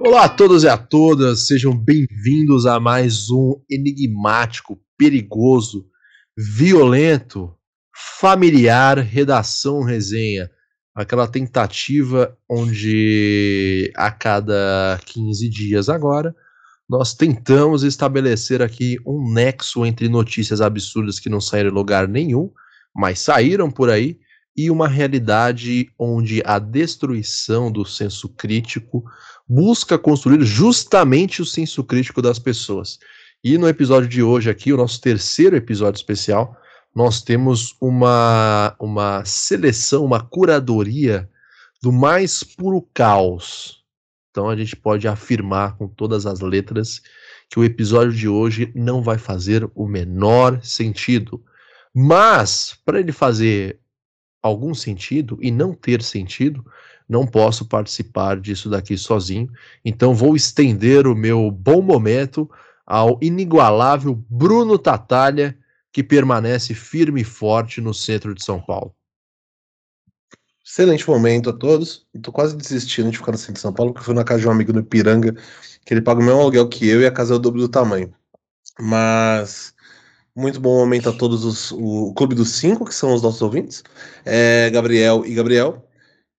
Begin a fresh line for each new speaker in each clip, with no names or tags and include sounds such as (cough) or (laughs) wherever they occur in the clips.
Olá a todos e a todas, sejam bem-vindos a mais um enigmático, perigoso, violento, familiar redação resenha. Aquela tentativa onde a cada 15 dias agora nós tentamos estabelecer aqui um nexo entre notícias absurdas que não saíram em lugar nenhum, mas saíram por aí, e uma realidade onde a destruição do senso crítico busca construir justamente o senso crítico das pessoas. E no episódio de hoje aqui, o nosso terceiro episódio especial, nós temos uma, uma seleção, uma curadoria do mais puro caos. Então a gente pode afirmar com todas as letras que o episódio de hoje não vai fazer o menor sentido. Mas, para ele fazer algum sentido e não ter sentido, não posso participar disso daqui sozinho. Então vou estender o meu bom momento ao inigualável Bruno Tatalha, que permanece firme e forte no centro de São Paulo.
Excelente momento a todos. Estou quase desistindo de ficar no centro de São Paulo, porque fui na casa de um amigo no Ipiranga, que ele paga o mesmo aluguel que eu e a casa é o dobro do tamanho. Mas muito bom momento a todos os, o Clube dos Cinco, que são os nossos ouvintes, é, Gabriel e Gabriel.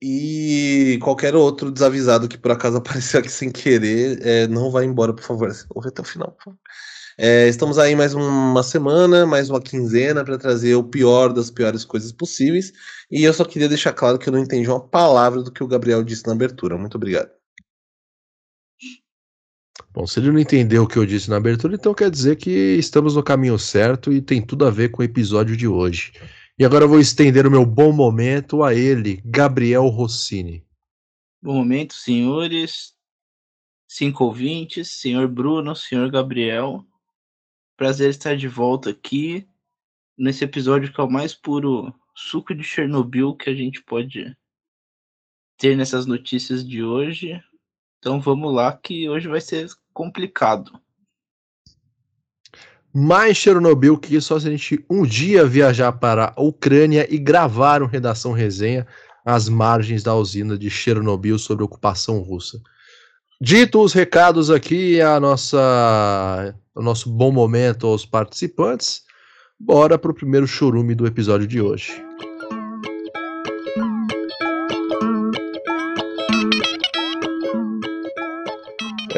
E qualquer outro desavisado que por acaso (laughs) apareceu aqui sem querer, é, não vai embora, por favor. Ouve até o final, por favor. É, estamos aí mais uma semana, mais uma quinzena para trazer o pior das piores coisas possíveis. E eu só queria deixar claro que eu não entendi uma palavra do que o Gabriel disse na abertura. Muito obrigado.
Bom, se ele não entendeu o que eu disse na abertura, então quer dizer que estamos no caminho certo e tem tudo a ver com o episódio de hoje. E agora eu vou estender o meu bom momento a ele, Gabriel Rossini.
Bom momento, senhores, cinco ouvintes, senhor Bruno, senhor Gabriel. Prazer estar de volta aqui nesse episódio que é o mais puro suco de Chernobyl que a gente pode ter nessas notícias de hoje. Então vamos lá, que hoje vai ser complicado.
Mais Chernobyl que só se a gente um dia viajar para a Ucrânia e gravar um Redação Resenha às margens da usina de Chernobyl sobre ocupação russa. Dito os recados aqui, a nossa, o nosso bom momento aos participantes, bora para o primeiro chorume do episódio de hoje.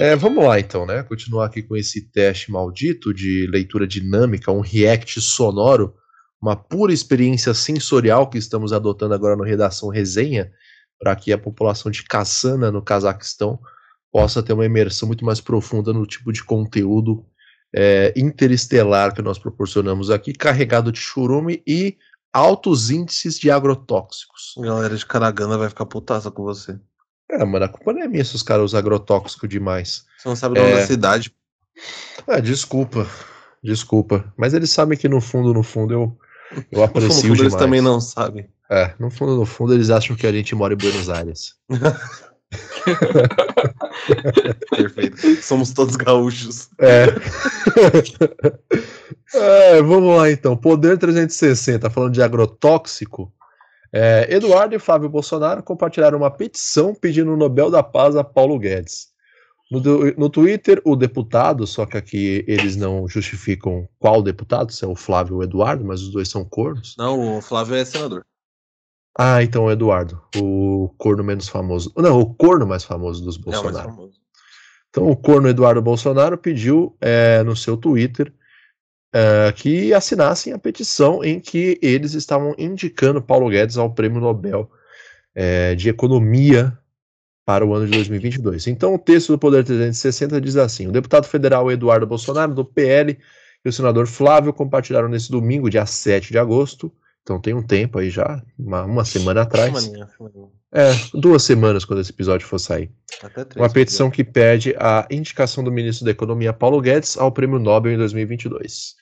É, vamos lá então, né? Continuar aqui com esse teste maldito de leitura dinâmica, um react sonoro, uma pura experiência sensorial que estamos adotando agora no Redação Resenha, para que a população de Kassana, no Cazaquistão, possa ter uma imersão muito mais profunda no tipo de conteúdo é, interestelar que nós proporcionamos aqui, carregado de churume e altos índices de agrotóxicos.
Galera de Karagana vai ficar putaça com você.
É, mano, a culpa não é minha se os caras usam agrotóxico demais.
Você não sabe o nome é... da cidade.
Ah, desculpa. Desculpa. Mas eles sabem que no fundo, no fundo, eu, eu (laughs) aprecio no fundo, demais.
eles também não sabem.
É, no fundo, no fundo, eles acham que a gente mora em Buenos Aires. (laughs) (laughs)
Perfeito. Somos todos gaúchos.
É. é. Vamos lá então. Poder 360, falando de agrotóxico. É, Eduardo e Flávio Bolsonaro compartilharam uma petição pedindo o Nobel da Paz a Paulo Guedes. No, no, Twitter, o deputado, só que aqui eles não justificam qual deputado, se é o Flávio ou o Eduardo, mas os dois são cornos.
Não, o Flávio é senador.
Ah, então o Eduardo, o corno menos famoso. Não, o corno mais famoso dos Bolsonaro. É então o corno Eduardo Bolsonaro pediu é, no seu Twitter uh, que assinassem a petição em que eles estavam indicando Paulo Guedes ao Prêmio Nobel uh, de Economia para o ano de 2022. Então, o texto do Poder 360 diz assim: o deputado federal Eduardo Bolsonaro, do PL, e o senador Flávio compartilharam nesse domingo, dia 7 de agosto. Então tem um tempo aí já, uma, uma semana atrás. Semaninha, semaninha. É, duas semanas quando esse episódio for sair. uma petição que pede a indicação do ministro da Economia Paulo Guedes ao Prêmio Nobel em 2022.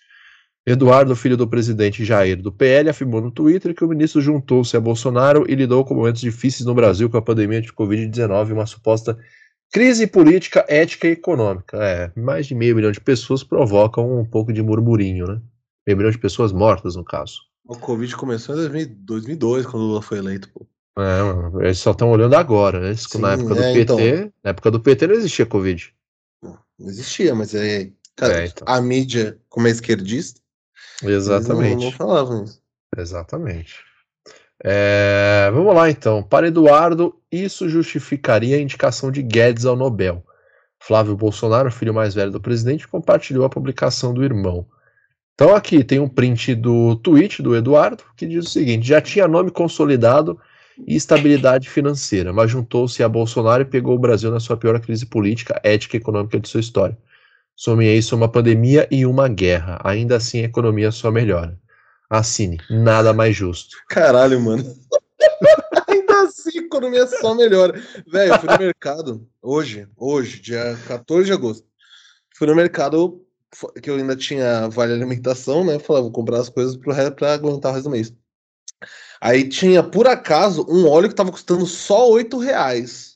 Eduardo, filho do presidente Jair do PL, afirmou no Twitter que o ministro juntou-se a Bolsonaro e lidou com momentos difíceis no Brasil com a pandemia de Covid-19 e uma suposta crise política, ética e econômica. É, mais de meio milhão de pessoas provocam um pouco de murmurinho, né? Meio milhão de pessoas mortas, no caso.
O Covid começou em 2002, quando o Lula foi eleito, pô.
É, mano, eles só estão olhando agora, né? Sim, na época do é, PT, então. na época do PT não existia Covid.
Não, existia, mas é, cara, é, então. a mídia, como é esquerdista,
exatamente. Não,
não falavam isso.
Exatamente. É, vamos lá então. Para Eduardo, isso justificaria a indicação de Guedes ao Nobel. Flávio Bolsonaro, filho mais velho do presidente, compartilhou a publicação do irmão. Então aqui tem um print do tweet do Eduardo que diz o seguinte: já tinha nome consolidado e estabilidade financeira, mas juntou-se a Bolsonaro e pegou o Brasil na sua pior crise política, ética e econômica de sua história. Some isso uma pandemia e uma guerra. Ainda assim, a economia só melhora. Assine, nada mais justo.
Caralho, mano. (laughs) Ainda assim, a economia só melhora. Velho, eu fui no mercado hoje, hoje, dia 14 de agosto. Fui no mercado que eu ainda tinha vale alimentação, né? Falei, vou comprar as coisas pro resto pra aguentar o resto do mês. Aí tinha, por acaso, um óleo que tava custando só 8 reais.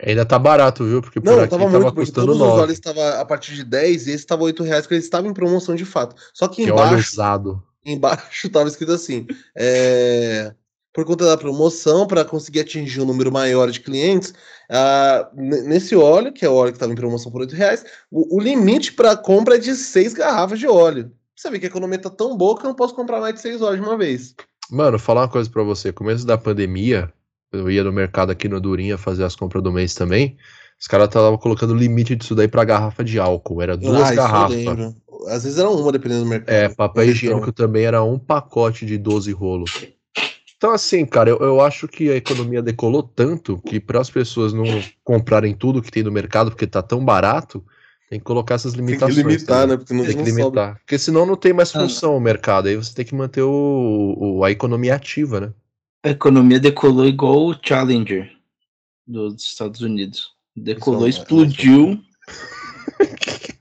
Ainda tá barato, viu? Porque por
não, aqui tava, tava custando todos 9. os óleos estavam a partir de 10 e esse tava 8 reais, porque eles estavam em promoção de fato. Só que, que embaixo. Óleo usado. Embaixo (laughs) tava escrito assim: é, por conta da promoção, para conseguir atingir um número maior de clientes, uh, nesse óleo, que é o óleo que estava em promoção por 8 reais, o, o limite para compra é de 6 garrafas de óleo. Você vê que a economia tá tão boa que eu não posso comprar mais de 6 óleos de uma vez.
Mano, falar uma coisa para você. Começo da pandemia, eu ia no mercado aqui no Durinha fazer as compras do mês também. Os caras estavam colocando limite disso daí pra garrafa de álcool. Era duas ah, garrafas.
Às vezes era uma, dependendo do mercado.
É, papel higiênico também era um pacote de 12 rolos. Então, assim, cara, eu, eu acho que a economia decolou tanto que para as pessoas não comprarem tudo que tem no mercado porque tá tão barato, tem que colocar essas limitações. Tem que limitar,
né? Porque não, tem que limitar. Sobra.
Porque senão não tem mais ah. função ah. o mercado. Aí você tem que manter o, o, a economia ativa, né?
A economia decolou igual o Challenger dos Estados Unidos. Decolou, Isso, é explodiu. (laughs)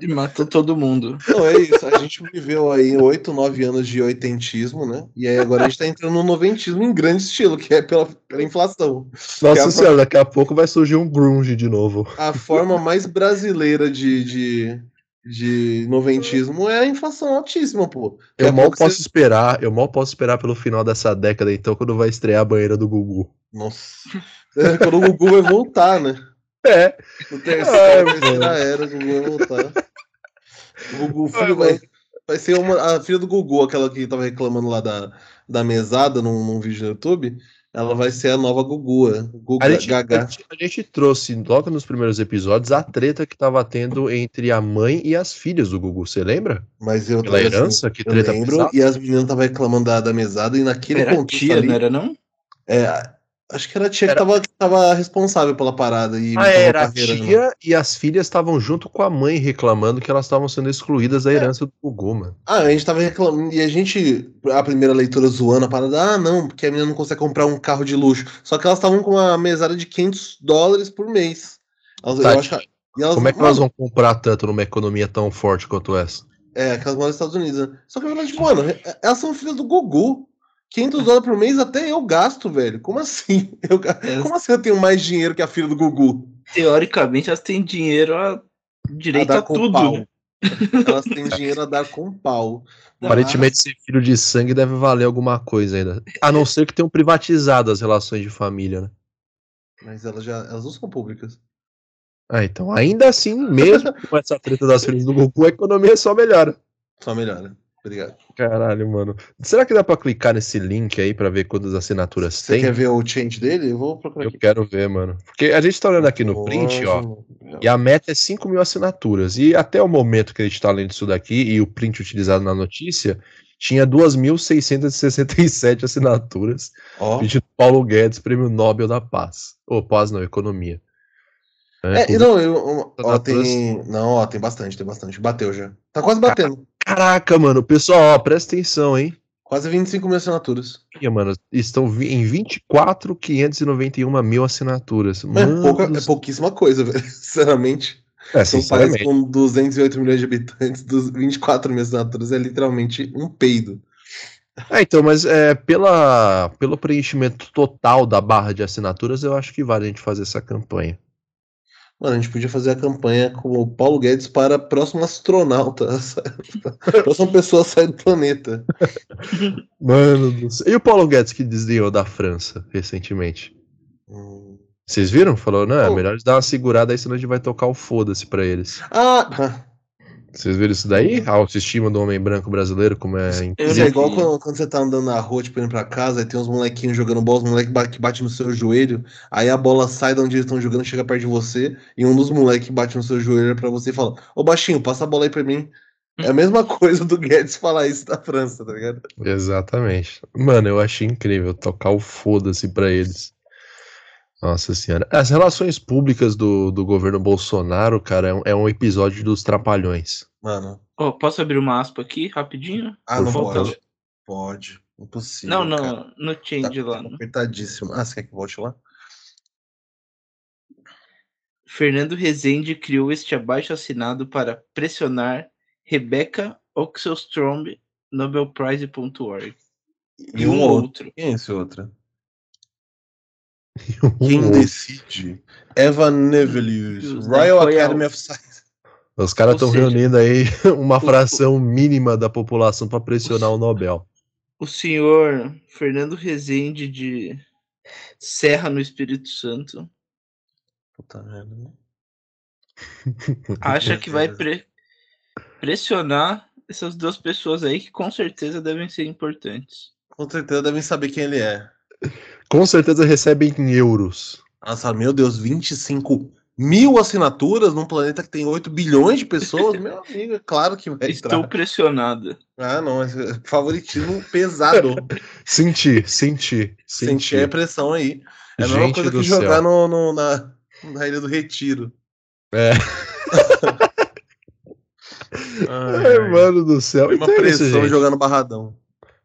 e, matou todo mundo.
Não, é isso. A gente viveu aí oito, nove anos de oitentismo, né? E aí agora a gente tá entrando no noventismo em grande estilo, que é pela, pela inflação.
Nossa é senhora, daqui a pouco vai surgir um grunge de novo.
A forma mais brasileira de, de, de noventismo é a inflação altíssima, pô.
Daqui eu mal posso você... esperar, eu mal posso esperar pelo final dessa década, então, quando vai estrear a banheira do Gugu.
Nossa. É, quando o Gugu vai voltar, né?
É.
No terceiro, terceira era, o Gugu vai voltar. O Gugu, filho, vai, vai ser uma, a filha do Gugu, aquela que tava reclamando lá da, da mesada num, num vídeo no YouTube. Ela vai ser a nova Gugu, é. Gugu
a, gente, a, gente, a gente trouxe logo nos primeiros episódios a treta que tava tendo entre a mãe e as filhas do Gugu, você lembra?
Mas eu
Pela herança, assim, que treta
eu lembro, e as meninas estavam reclamando da, da mesada e naquele
era tia, ali, não era não?
É, Acho que era a tia era... que, tava, tava responsável pela parada. E
ah, era a tia né? e as filhas estavam junto com a mãe reclamando que elas estavam sendo excluídas da é. herança é. do Gugu, mano.
Ah, a gente tava reclamando. E a gente, a primeira leitura zoando a parada, ah, não, porque a menina não consegue comprar um carro de luxo. Só que elas estavam com uma mesada de 500 dólares por mês.
Elas, tá, acho, elas, como é que elas vão comprar tanto numa economia tão forte quanto essa?
É, aquelas moram nos Estados Unidos, né? Só que, na verdade, mano, elas são filhas do Gugu. 500 dólares por mês até eu gasto, velho. Como assim? Eu, é. como assim eu tenho mais dinheiro que a filha do Gugu?
Teoricamente, elas têm dinheiro a direito a, a tudo.
Pau. Elas têm dinheiro a dar com pau.
Aparentemente, ser filho de sangue deve valer alguma coisa ainda. A não ser que tenham privatizado as relações de família, né?
Mas elas já elas não são públicas.
Ah, então ainda assim, mesmo com essa treta das filhas do Gugu, a economia só melhora.
Só melhora. Obrigado.
Caralho, mano. Será que dá pra clicar nesse link aí pra ver quantas assinaturas Você tem?
Você quer ver o change dele? Eu vou procurar
Eu aqui. quero ver, mano. Porque a gente tá olhando aqui no print, ó. E a meta é 5 mil assinaturas. E até o momento que a gente tá lendo isso daqui e o print utilizado na notícia, tinha 2.667 assinaturas. Ó. Pedindo Paulo Guedes, prêmio Nobel da Paz. Ou oh, Paz não, Economia.
É, é não, eu, ó, tem. Não, ó, tem bastante, tem bastante. Bateu já. Tá quase batendo.
Caraca, mano, pessoal, ó, presta atenção, hein?
Quase 25 mil assinaturas.
E, mano, estão em 24,591 mil assinaturas.
É, pouca, é pouquíssima coisa, (laughs) velho. Sinceramente. É, São países com 208 milhões de habitantes, dos 24 mil assinaturas é literalmente um peido.
É, então, mas é, pela, pelo preenchimento total da barra de assinaturas, eu acho que vale a gente fazer essa campanha.
Mano, a gente podia fazer a campanha com o Paulo Guedes para próximo astronauta. (laughs) próxima pessoa a sair do planeta.
Mano do céu. E o Paulo Guedes que desdenhou da França recentemente?
Hum.
Vocês viram? Falou, não, é melhor dar uma segurada aí, senão a gente vai tocar o foda-se pra eles.
Ah,
Vocês viram isso daí? A autoestima do homem branco brasileiro, como é
não
é igual quando, quando você tá andando na rua, tipo, indo pra casa, aí tem uns molequinhos jogando bola, os moleques que batem no seu joelho, aí a bola sai de onde eles estão jogando, chega perto de você, e um dos moleques bate no seu joelho pra você e fala, ô baixinho, passa a bola aí pra mim. É a mesma (laughs) coisa do Guedes falar isso da França, tá ligado?
Exatamente. Mano, eu achei incrível tocar o foda-se pra eles. Nossa senhora. As relações públicas do, do governo Bolsonaro, cara, é um, é um episódio dos trapalhões.
Mano,
Ó, posso abrir uma aspa aqui, rapidinho?
ah,
Por
não
favor.
pode. Pode. Impossível.
Não,
cara.
não, no change
Tá
lá. não.
apertadíssimo. Ah, você quer que volte lá?
Fernando Rezende criou este abaixo assinado para pressionar Rebecca Oxelstrom, nobelprize.org. E um outro.
Quem é esse outro?
Um (laughs)
Quem decide? Eva Nevelius,
Deus,
Royal. Academy of Science.
Os caras estão reunindo aí (laughs) uma
o-
fração mínima da população pra pressionar o Nobel.
O senhor Fernando Rezende de Serra, no Espírito Santo,
Puta merda. né? (laughs)
acha que vai pre- pressionar essas duas pessoas aí que com certeza devem ser importantes.
Com certeza devem saber quem ele é.
Com certeza recebem em euros.
Nossa, meu Deus, 25 mil assinaturas num planeta que tem 8 bilhões de pessoas? Meu amigo, é claro que vai
Estou
entrar.
pressionada.
Ah, não, é favoritismo pesado. (laughs)
Senti, senti,
Sentir
senti.
a pressão aí. É a mesma coisa
do
que jogar
céu.
no, no- na, na Ilha do Retiro.
É. (laughs)
Ai,
Ai, mano do céu.
Foi
Então
uma
é isso,
pressão
gente.
jogar no Barradão.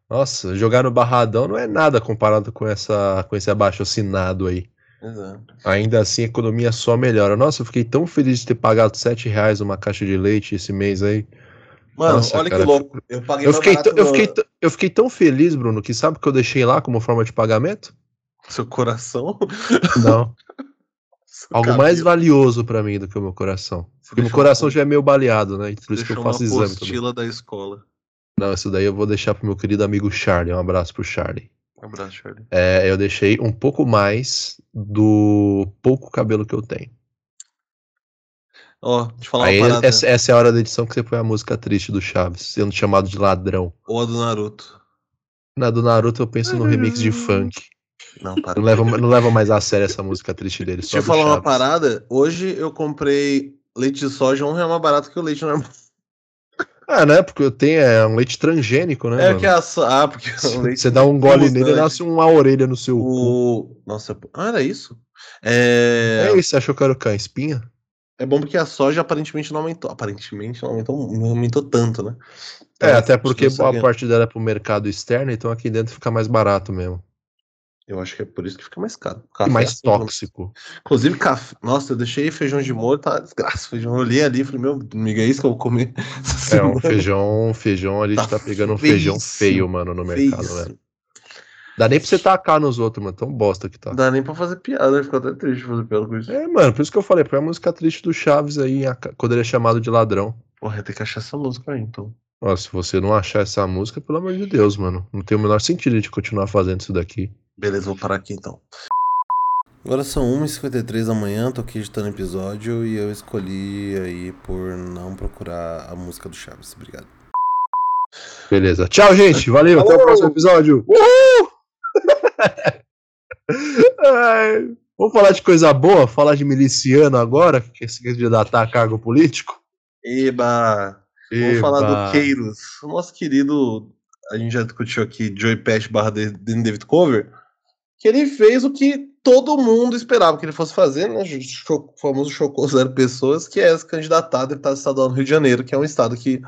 Nossa, jogar no Barradão não é nada comparado com, essa, com esse abaixo assinado aí.
Exato.
Ainda assim, a economia só melhora. Nossa, eu fiquei tão feliz de ter pagado 7 reais uma caixa de leite esse mês aí.
Mano,
Nossa,
olha
cara,
que louco. Eu paguei
Eu fiquei,
barato
tão- eu, fiquei, eu fiquei tão feliz, Bruno, que sabe o que eu deixei lá como forma de pagamento?
Seu coração.
Não.
seu
Algo
cabelo.
mais valioso pra mim do que o meu coração.
Você
Porque meu coração
uma-
já é meio baleado, né? Por isso que eu faço
uma
exame também.
apostila da escola.
Não, isso daí eu vou deixar pro meu querido amigo Charlie. Um abraço pro Charlie.
Um abraço, Charlie.
É, eu deixei um pouco mais do pouco cabelo que eu tenho.
Ó, deixa eu falar
Aí
uma parada.
essa, essa é a hora da edição que você põe a música triste do Chaves, sendo chamado de ladrão.
Ou a do Naruto.
Na do Naruto eu penso no remix de funk.
Não, (laughs) para.
Não leva, não leva mais a sério essa música triste dele.
Deixa eu falar uma
Chaves.
parada. Hoje eu comprei leite de soja um real mais barato que o leite normal.
Ah, né? Porque eu tenho é um leite transgênico, né?
É
mano?
que a so... Ah, porque (laughs) o leite.
Você dá um gole nele e nasce uma orelha no seu cu.
O... Nossa, pô. ah, era isso? É...
É isso, você achou que era o cã? Espinha?
é bom porque a soja aparentemente não aumentou. Aparentemente não aumentou, não aumentou tanto, né?
É,
Então,
até porque boa parte dela é pro mercado externo, então aqui dentro fica mais barato mesmo.
Eu acho que é por isso que fica mais caro.
E
Café
mais
assim, né?
tóxico.
Inclusive, café. Nossa, eu deixei feijão de molho, tá desgraça. Feijão, eu olhei ali e falei, meu amigo, é isso que eu vou comer.
É, um feijão, feijão, a gente
Tá
tá pegando um feijão feio, mano, no mercado,
Feíssimo.
velho. Dá nem pra você tacar nos outros, mano. Tão bosta que tá.
Dá nem pra fazer piada, ficou até triste fazer piada com isso.
É, mano, por isso que eu falei, põe a música triste do Chaves aí, quando ele é chamado de ladrão.
Porra, tem que achar essa música aí, então.
Ó, se você não achar essa música, pelo amor de Deus, mano. Não tem o menor sentido de continuar fazendo isso daqui.
Beleza, vou parar aqui então. Agora são 1h53 da manhã, tô aqui editando episódio e eu escolhi aí por não procurar a música do Chaves. Obrigado.
Beleza. Tchau, gente. Valeu. Até o próximo episódio. Uhul! (laughs) Ai, Vamos falar de coisa boa? Falar de miliciano agora? Que esse candidatar a cargo político?
Eba! Vamos
Eba.
falar do Queiros, o nosso querido. A gente já discutiu aqui Joey Pest barra David Cover. Que ele fez o que todo mundo esperava que ele fosse fazer, né? O famoso chocou zero pessoas, que é se candidatar a deputado estadual no Rio de Janeiro, que é um estado que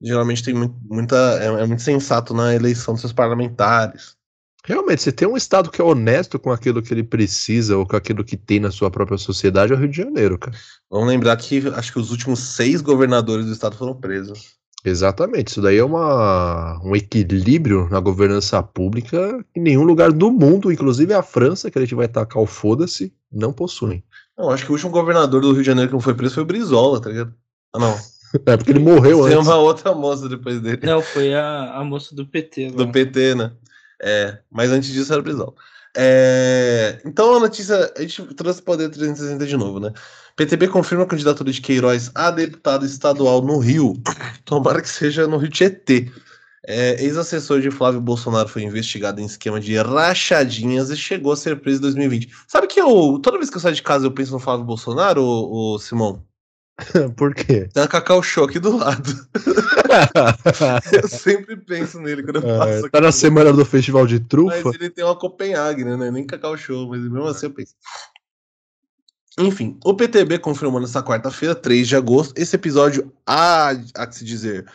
geralmente tem muita. É, é muito sensato na eleição dos seus parlamentares.
Realmente, você tem um estado que é honesto com aquilo que ele precisa ou com aquilo que tem na sua própria sociedade, é o Rio de Janeiro, cara.
Vamos lembrar que acho que os últimos seis governadores do estado foram presos.
Exatamente, isso daí é uma, um equilíbrio na governança pública que nenhum lugar do mundo, inclusive a França, que a gente vai tacar o foda-se, não possuem.
Não, acho que o último governador do Rio de Janeiro que não foi preso foi o Brizola, tá ligado? Ah, não. (laughs)
É porque ele morreu
Tem
antes.
uma outra moça depois dele.
Não, foi a, a moça do PT.
Do. PT, né? É, mas antes disso era prisão. É, então a notícia, a gente trouxe Poder 360 de novo, né? PTB confirma a candidatura de Queiroz a deputado estadual no Rio. Tomara que seja no Rio Tietê. É, Ex-assessor de Flávio Bolsonaro foi investigado em esquema de rachadinhas e chegou a ser preso em 2020. Sabe que eu, toda vez que eu saio de casa eu penso no Flávio Bolsonaro, ô, ô, Simão? (laughs)
Por quê?
Tem a Cacau Show aqui do lado. (laughs) Eu sempre penso nele quando eu passo
É,
aqui.
tá na semana do festival de
Mas
trufa.
ele tem uma Copenhague, né? Não é Nem Cacau Show, mas mesmo assim eu penso. Enfim, o PTB confirmou nessa quarta-feira, 3 de agosto. Esse episódio, há, há que se dizer,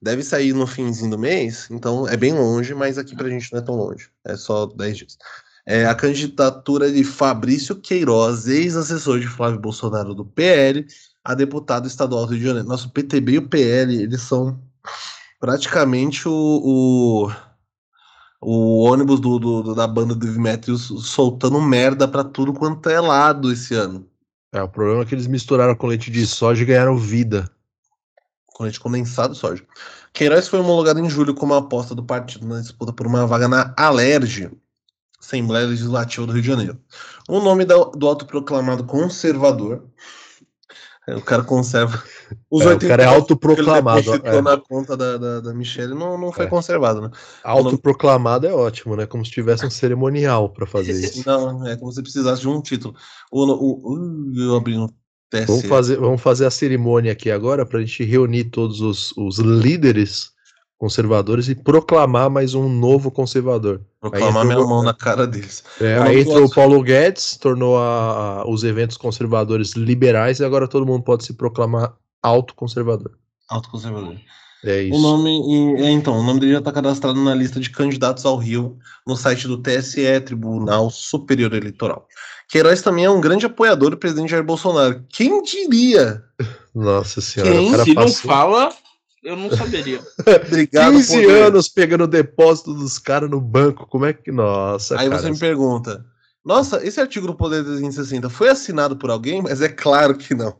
deve sair no finzinho do mês, então é bem longe, mas aqui pra gente não é tão longe. É só 10 dias. É a candidatura de Fabrício Queiroz, ex-assessor de Flávio Bolsonaro do PL, a deputado estadual do Rio de Janeiro. Nossa, o PTB e o PL, eles são praticamente o, o, o ônibus do, do- da banda do Demetrius soltando merda pra tudo quanto é lado esse ano.
É, o problema é que eles misturaram com leite de soja e ganharam vida.
Com leite condensado soja. Queiroz foi homologado em julho como aposta do partido na disputa por uma vaga na Alerj, Assembleia Legislativa do Rio de Janeiro. O nome da- do autoproclamado conservador. é, O cara conserva. Os
É, o cara é
80
autoproclamado.
que ele
é.
na conta da, da, da Michelle não, não foi
É.
conservado, né?
Autoproclamado é ótimo, né? Como se tivesse um cerimonial pra fazer (laughs) isso.
Não, é como se precisasse de um título. O, o, o- eu abri TSE.
Vamos fazer, vamos fazer a cerimônia aqui agora pra gente reunir todos os, os líderes conservadores e proclamar mais um novo conservador.
Proclamar minha mão na cara deles.
É, aí entrou o Paulo Guedes, tornou a- a- os eventos conservadores liberais e agora todo mundo pode se proclamar autoconservador.
Autoconservador.
É isso.
O nome. é, então, o nome dele já está cadastrado na lista de candidatos ao Rio no site do TSE, Tribunal Superior Eleitoral. Queiroz também é um grande apoiador do presidente Jair Bolsonaro. Quem diria? (laughs)
Nossa senhora,
Quem?
Se não fala, eu não saberia. (laughs)
Obrigado
15
poder.
anos pegando o depósito dos caras no banco. Como é que. Nossa,
Aí
cara.
você me pergunta. Nossa, esse artigo do Poder 360 foi assinado por alguém? Mas é claro que não.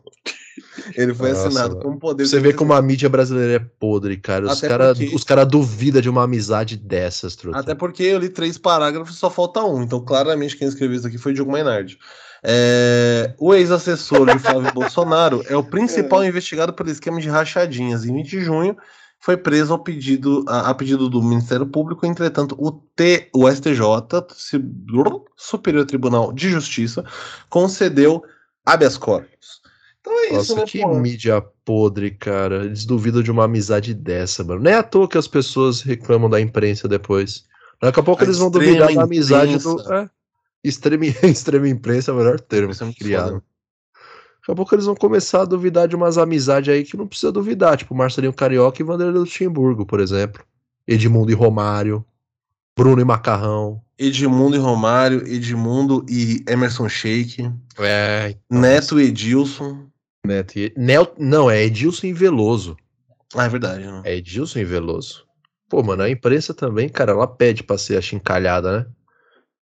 Ele foi
Nossa,
assinado como Poder
Você vê como a mídia brasileira é podre, cara. Os caras
porque-
os cara duvidam de uma amizade dessas, truta.
Até porque eu li três parágrafos e só falta um. Então, claramente, quem escreveu isso aqui foi Diogo Mainardi. É, o ex-assessor de Flávio (laughs) Bolsonaro é o principal investigado pelo esquema de rachadinhas. Em 20 de junho, foi preso ao pedido, a, a pedido do Ministério Público. Entretanto, o, T, o STJ, Superior Tribunal de Justiça, concedeu habeas corpus. Então é isso,
Nossa,
né?
que
pô?
mídia podre, cara. Eles duvidam de uma amizade dessa, mano. Nem é à toa que as pessoas reclamam da imprensa depois. Daqui a pouco
A
eles vão duvidar da amizade do. É, extrema, (laughs) extrema imprensa é o melhor termo
Isso é
criado.
foda.
Daqui a pouco eles vão começar a duvidar de umas amizades aí que não precisa duvidar, tipo Marcelinho Carioca e Vanderlei Luxemburgo, por exemplo. Edmundo e Romário, Bruno e Macarrão.
Edmundo e Romário, Edmundo e Emerson Sheik,
É,
Neto e Edilson.
Neto e... Nel... Não, é Edilson e Veloso.
Ah, é verdade, né?
É Edilson e Veloso. Pô, mano, a imprensa também, cara, ela pede pra ser achincalhada, né?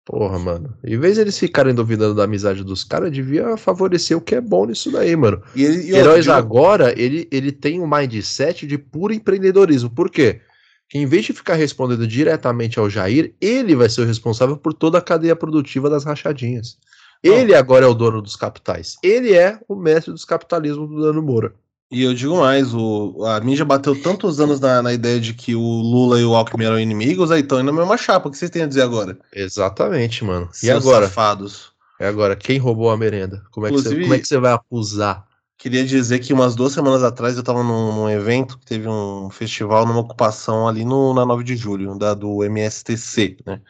Porra, mano. Em vez de eles ficarem duvidando da amizade dos caras, devia favorecer o que é bom nisso daí, mano.
E ele, e
Heróis
outro,
agora, ele, ele tem um mindset de puro empreendedorismo. Por quê? Que em vez de ficar respondendo diretamente ao Jair, ele vai ser o responsável por toda a cadeia produtiva das rachadinhas.
Não.
Ele agora é o dono dos capitais. Ele é o mestre dos capitalismos do Dano Moura.
E eu digo mais, o, a mídia bateu tantos anos na, na ideia de que o Lula e o Alckmin eram inimigos, aí estão indo na mesma chapa. O que vocês têm a dizer agora?
Exatamente, mano. E
Seus
agora?
Safados.
É agora, quem roubou a merenda? Como é, que você, como é que você vai acusar?
Queria dizer que umas duas semanas atrás eu tava num, num evento que teve um festival numa ocupação ali no, na 9 de julho, da, do MSTC, né?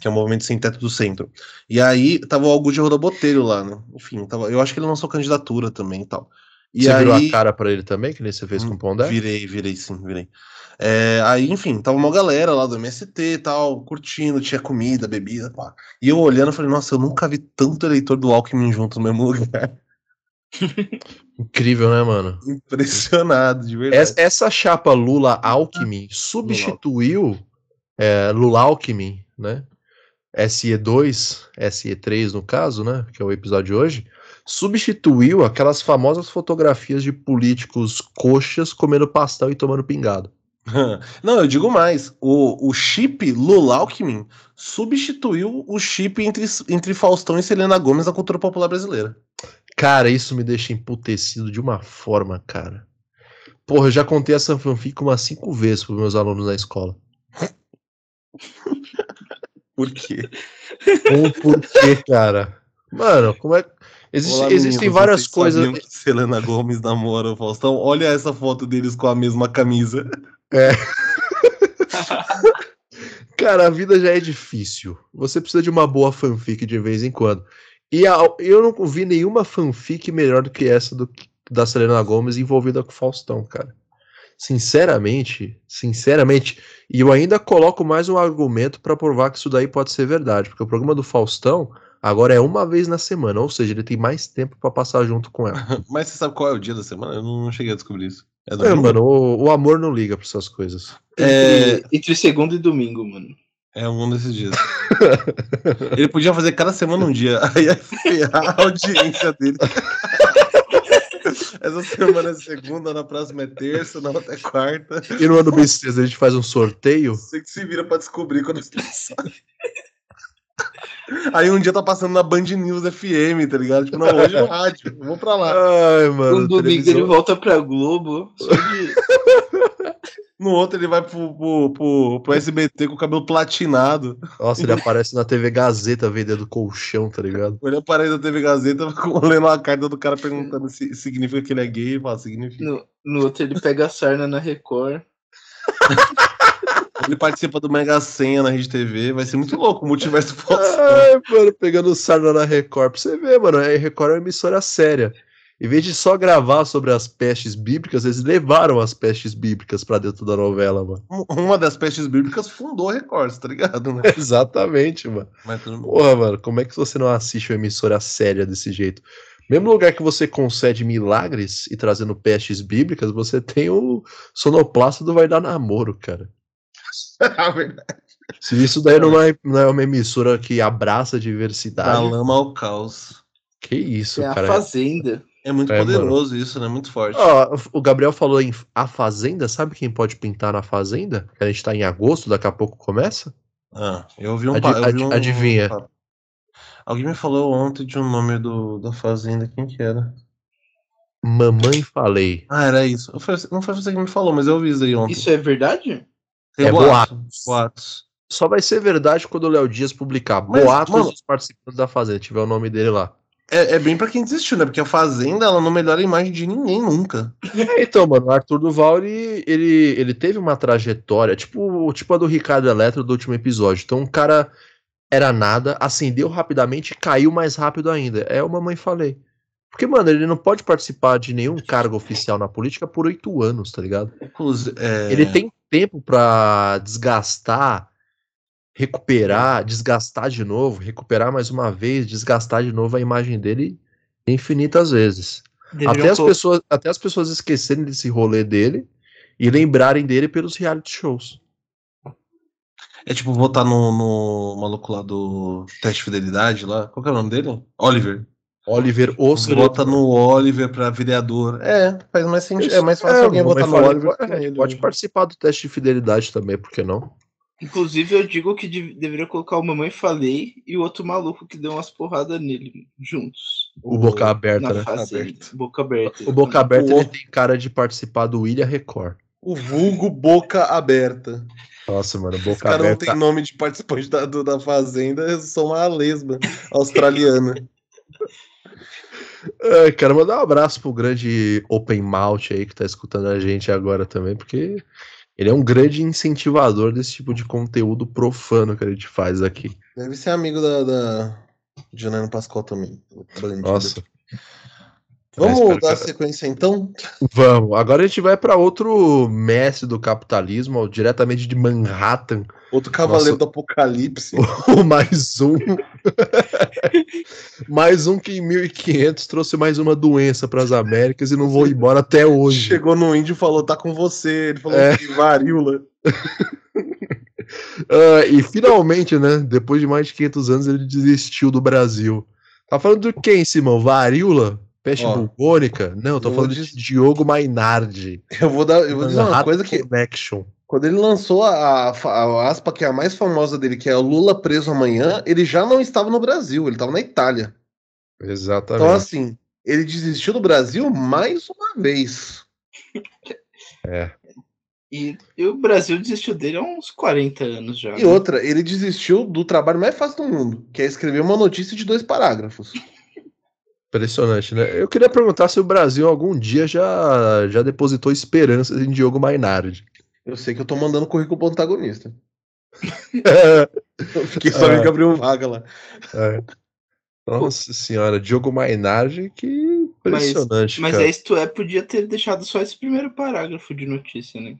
Que é o Movimento Sem Teto do Centro. E aí tava o Augusto de Roda Botelho lá, né? Enfim, tava, eu acho que ele lançou candidatura também e tal. E
você
aí,
virou a cara pra ele também, que nem você fez com o
Hum,
Pondé?
Virei, virei sim, virei. É, aí, enfim, tava uma galera lá do MST e tal, curtindo, tinha comida, bebida, pá. E eu olhando, falei, nossa, eu nunca vi tanto eleitor do Alckmin junto no mesmo lugar. (laughs)
Incrível, né, mano?
Impressionado, de verdade.
Essa, essa chapa Lula-Alckmin substituiu é, Lula-Alckmin, né? SE2, SE3 no caso, né? Que é o episódio de hoje. substituiu aquelas famosas fotografias de políticos coxas comendo pastel e tomando pingado. (laughs)
Não, eu digo mais. O, o chip Lula Alckmin substituiu o chip entre, entre Faustão e Selena Gomes na cultura popular brasileira.
Cara, isso me deixa emputecido de uma forma, cara. Porra, eu já contei essa fanfic umas cinco vezes pros meus alunos na escola. (laughs)
Por quê?
Ou por quê, cara? Mano, como é. Existe,
Olá,
existem várias coisas.
que Selena Gomes namora o Faustão. Olha essa foto deles com a mesma camisa.
Cara, a vida já é difícil. Você precisa de uma boa fanfic de vez em quando. E a- eu não vi nenhuma fanfic melhor do que essa do, da Selena Gomes envolvida com o Faustão, cara. Sinceramente, sinceramente, e eu ainda coloco mais um argumento pra provar que isso daí pode ser verdade, porque o programa do Faustão agora é uma vez na semana, ou seja, ele tem mais tempo pra passar junto com ela. (laughs)
Mas você sabe qual é o dia da semana? Eu não cheguei a descobrir isso. É
É, mano, o, o amor não liga pra essas coisas.
É-
Entre, entre segunda e domingo, mano.
É um desses dias. (laughs) Ele podia fazer cada semana um dia. (laughs) Aí ia ferrar a audiência dele. (laughs) Essa semana é segunda, na próxima é terça, na outra é quarta.
E no ano bissexto a gente faz um sorteio.
Você que se vira pra descobrir quando as pessoas. Aí um dia tá passando na Band News FM, tá ligado? Tipo, não, hoje é no rádio, vou pra lá.
Ai, mano.
No domingo
televisão-
ele volta pra Globo. Só de...
No outro ele vai pro, pro, pro, pro SBT com o cabelo platinado.
Nossa, ele aparece na TV Gazeta vendendo colchão, tá ligado?
Para aí da TV Gazeta, lendo uma carta do cara perguntando se significa que ele é gay. Ele fala, significa.
no, no outro ele pega a sarna na Record.
Ele participa do Mega Senha na Rede TV. Vai ser muito louco o multiverso Faustão.
Ai, mano, pegando sarna na Record. Pra você ver, mano, a Record é uma emissora séria. Em vez de só gravar sobre as pestes bíblicas, eles levaram as pestes bíblicas pra dentro da novela, mano.
Uma das pestes bíblicas fundou a Record, tá ligado? Né? (laughs)
Exatamente, mano.
Mas tudo.
Porra, mano, como é que você não assiste uma emissora séria desse jeito? Mesmo lugar que você concede milagres e trazendo pestes bíblicas, você tem o sonoplasta do Vai Dar Namoro, cara.
A (laughs) verdade.
Se isso daí não é, não é uma emissora que abraça a
Da
diversidade,
lama ao caos.
que isso,
É a
cara.
Fazenda.
É muito
É,
poderoso isso, né? Muito forte.
Ó, o Gabriel falou em A Fazenda, sabe quem pode pintar na Fazenda? A gente tá em agosto, daqui a pouco começa?
Ah, eu vi um,
Adi-
pa- eu vi um-
adivinha.
Alguém me falou ontem de um nome do, da Fazenda, quem que era?
Mamãe Falei.
Ah, era isso. Eu falei- não foi você que me falou, mas eu ouvi isso aí ontem.
Isso é verdade?
Tem
é
boato. Boatos.
Só vai ser verdade quando o Léo Dias publicar
Mas,
boatos
mano-
dos participantes da Fazenda, tiver o nome dele lá.
É, é bem pra quem desistiu, né? Porque a Fazenda, ela não melhora a imagem de ninguém nunca.
É, então, mano, o Arthur Duval, ele, ele, ele teve uma trajetória, tipo, tipo a do Ricardo Eletro do último episódio. Então, o cara era nada, acendeu rapidamente e caiu mais rápido ainda. É o Mamãe Falei. Porque, mano, ele não pode participar de nenhum cargo oficial na política por oito anos, tá ligado?
É,
Ele tem tempo pra desgastar, recuperar, desgastar de novo, recuperar mais uma vez, desgastar de novo a imagem dele infinitas vezes.
Deveriam
Até as, pessoas, até as pessoas esquecerem desse rolê dele e lembrarem dele pelos reality shows.
é tipo votar no, no maluco lá do teste de fidelidade lá. Qual que é o nome dele? Oliver.
Oliver Oscar.
Vota no Oliver pra vereador. É, faz mais sentido. É mais fácil alguém votar no Oliver.
Pode, pode participar do teste de fidelidade também, por que não?
Inclusive, eu digo que de- deveria colocar o Mamãe Falei e o outro maluco que deu umas porradas nele juntos.
O Boca Aberta,
na
né?
Fazenda.
aberta.
Boca aberta.
O Boca Aberta
O-
ele tem cara de participar do Ilha Record.
O vulgo boca aberta.
Nossa, mano,
Esse
Boca
cara não
Aberta.
tem nome de participante da, do- da Fazenda, eu sou uma lesma australiana. (laughs)
Ai, quero mandar um abraço pro grande Open Mouth aí que tá escutando a gente agora também, porque ele é um grande incentivador desse tipo de conteúdo profano que a gente faz aqui.
Deve ser amigo da, da Janaina Pascoal também.
Nossa.
Vamos dar
que-
sequência então?
Vamos. Agora a gente vai para outro mestre do capitalismo, diretamente de Manhattan,
Outro Cavaleiro
Nossa.
do Apocalipse. (laughs)
mais um. (laughs) mais um que em 1500 trouxe mais uma doença para as Américas e não vou embora até hoje.
Chegou no índio e falou: tá com você. Ele falou
É.
que varíola. (laughs)
Ah, e finalmente, né, depois de mais de 500 anos, ele desistiu do Brasil. Tá falando do quem, Simão? Varíola? Peste
Ó,
bubônica? Não, tô falando de Diogo Mainardi.
Eu vou dar, eu vou dizer uma
Rato
coisa que
Connection.
Quando ele lançou a, a, a aspa que é a mais famosa dele, que é o Lula preso amanhã, ele já não estava no Brasil, ele estava na Itália.
Exatamente.
Então assim, ele desistiu do Brasil mais uma vez.
É.
E, e o Brasil desistiu dele há uns 40 anos já.
E
né?
outra, ele desistiu do trabalho mais fácil do mundo, que é escrever uma notícia de dois parágrafos.
Impressionante, né? Eu queria perguntar se o Brasil algum dia já, já depositou esperanças em Diogo Mainardi.
Eu sei que eu tô mandando currículo pro antagonista. (laughs)
É.
Eu fiquei sabendo que abriu vaga lá.
É. Nossa senhora, Diogo Mainardi, que impressionante,
Mas
cara.
é isto é, podia ter deixado só esse primeiro parágrafo de notícia, né?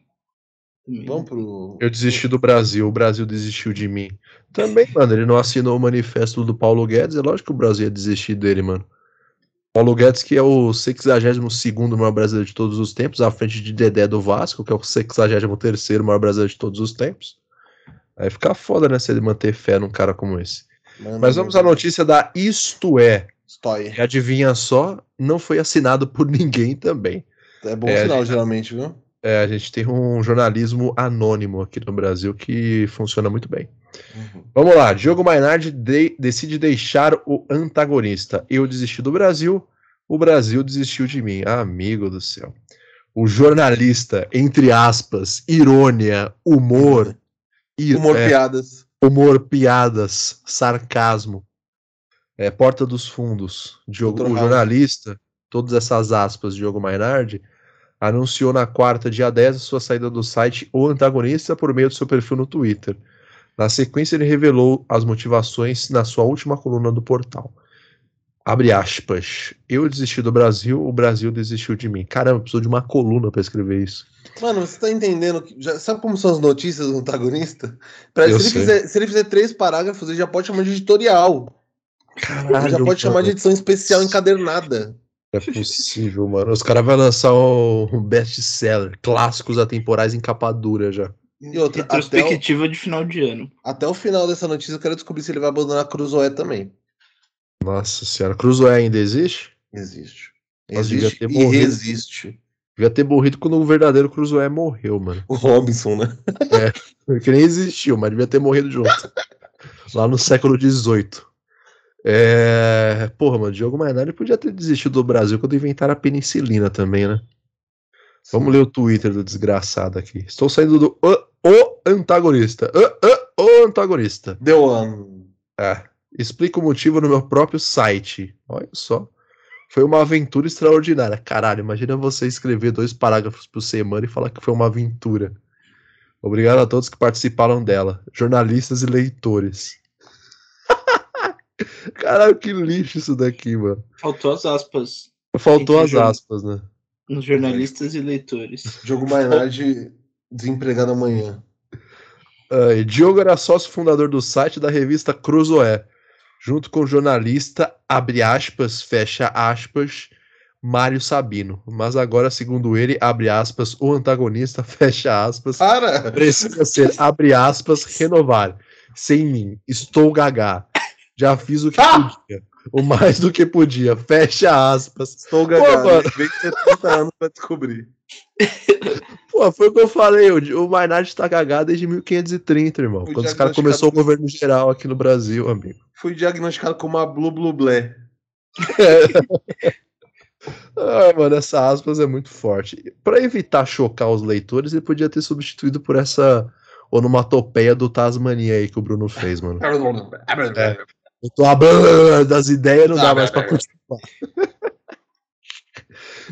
Também.
Vamos pro.
Eu desisti do Brasil, o Brasil desistiu de mim. Também, mano, ele não assinou o manifesto do Paulo Guedes, é lógico que o Brasil ia desistir dele, mano. Paulo Guedes, que é o 62º maior brasileiro de todos os tempos, à frente de Dedé do Vasco, que é o 63º maior brasileiro de todos os tempos. Aí fica foda, né, se ele manter fé num cara como esse.
Manda
Mas vamos à notícia da Isto É.
Stoy.
E adivinha só, não foi assinado por ninguém também.
É bom
É,
sinal,
gente-
geralmente, viu?
É, a gente tem um jornalismo anônimo aqui no Brasil que funciona muito bem.
Uhum.
Vamos lá, Diogo Mainardi de- decide deixar o antagonista. Eu desisti do Brasil, o Brasil desistiu de mim. Amigo do céu. O jornalista, entre aspas, irônia, humor, ir- (laughs)
Humor
é,
piadas.
humor, piadas, sarcasmo, é, porta dos fundos. Diogo, o jornalista, todas essas aspas, Diogo Mainardi, anunciou na quarta, dia 10, a sua saída do site O Antagonista por meio do seu perfil no Twitter. Na sequência, ele revelou as motivações na sua última coluna do portal. Abre aspas. Eu desisti do Brasil, o Brasil desistiu de mim. Caramba, precisou de uma coluna para escrever isso.
Mano, você tá entendendo? que- já- sabe como são as notícias do antagonista? Pra- se, ele fizer, se ele fizer três parágrafos, ele já pode chamar de editorial. Ele já pode chamar de edição especial encadernada.
É possível, mano. Os caras vão lançar um best-seller, clássicos atemporais em capa dura já.
E outra, o,
Retrospectiva de final de ano.
até o final dessa notícia eu quero descobrir se ele vai abandonar a Cruzoé também.
Nossa senhora. Cruzoé ainda existe?
Existe.
Mas
Existe
ter
e
morrido.
resiste.
Devia ter morrido quando o verdadeiro Cruzoé morreu, mano.
O Robinson, né? (laughs)
Que nem existiu, mas devia ter morrido junto. Lá no século XVIII. É... Porra, mano, Diogo Mainardi podia ter desistido do Brasil quando inventaram a penicilina também, né? Vamos ler o Twitter do desgraçado aqui. Estou saindo do o, o antagonista. O, o, o antagonista.
Deu um.
É. Explico o motivo no meu próprio site. Olha só. Foi uma aventura extraordinária. Caralho, imagina você escrever dois parágrafos por semana e falar que foi uma aventura. Obrigado a todos que participaram dela, jornalistas e leitores. Caralho, que lixo isso daqui, mano.
Faltou as aspas
Faltou as aspas, né?
nos jornalistas e leitores.
Diogo Mainardi desempregado amanhã.
Ai, Diogo era sócio fundador do site da revista Cruzoé, junto com o jornalista, abre aspas, fecha aspas, Mário Sabino. Mas agora, segundo ele, abre aspas, o antagonista, (laughs) fecha aspas,
Para!
precisa ser, abre aspas, renovar. Sem mim, estou gagá. Já fiz o que
Ah!
podia. O mais do que podia, fecha aspas.
Estou
Pô, mano.
Vem que ter 30 anos pra descobrir.
Pô, foi o que eu falei, o, o Mainardi tá gagá desde 1530, irmão.
Foi
Quando os caras começou o governo geral aqui no Brasil, amigo.
Fui diagnosticado com uma blu blu blé. (laughs)
Ah, mano, essa aspas é muito forte. Pra evitar chocar os leitores, ele podia ter substituído por essa onomatopeia do Tasmania aí que o Bruno fez, mano. É. Eu tô abrindo das ideias, não dá mais pra continuar.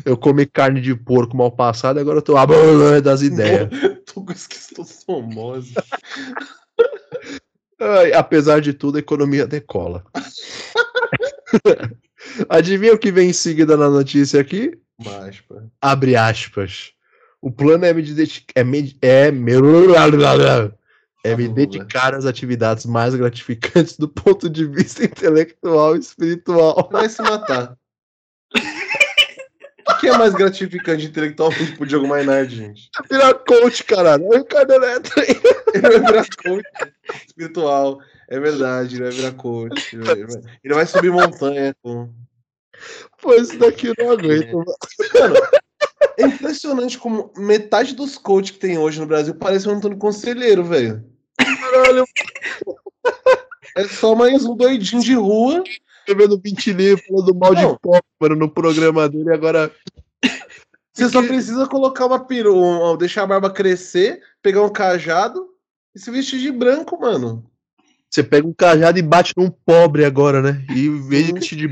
Eu comi carne de porco mal passado, agora eu tô abrindo das ideias. (laughs)
Tô com esquistossomose. (laughs)
Apesar de tudo, a economia decola. (laughs) Adivinha o que vem em seguida na notícia aqui?
Mas, pá.
Abre aspas. O plano é me dedicar. É me, é é me dedicar às atividades mais gratificantes do ponto de vista (laughs) intelectual e espiritual.
Vai se matar. O que é mais gratificante intelectualmente pro Diogo Mainardi, gente?
Virar coach, caralho. Olha o Ricardo Neto aí.
Ele vai virar coach espiritual. É verdade, ele vai virar coach. Ele vai, subir montanha com.
Pô, isso daqui eu não aguento.
Mano, é impressionante como metade dos coaches que tem hoje no Brasil parece um Antônio Conselheiro, velho.
Caralho,
É só mais um doidinho de rua.
tô vendo o Vintilê falando mal
Não.
de pop, mano, no programa dele agora.
Você só precisa colocar uma peru, um- deixar a barba crescer, pegar um cajado e se vestir de branco, mano.
Você pega um cajado e bate num pobre agora, né? E de
Sim.
vestir de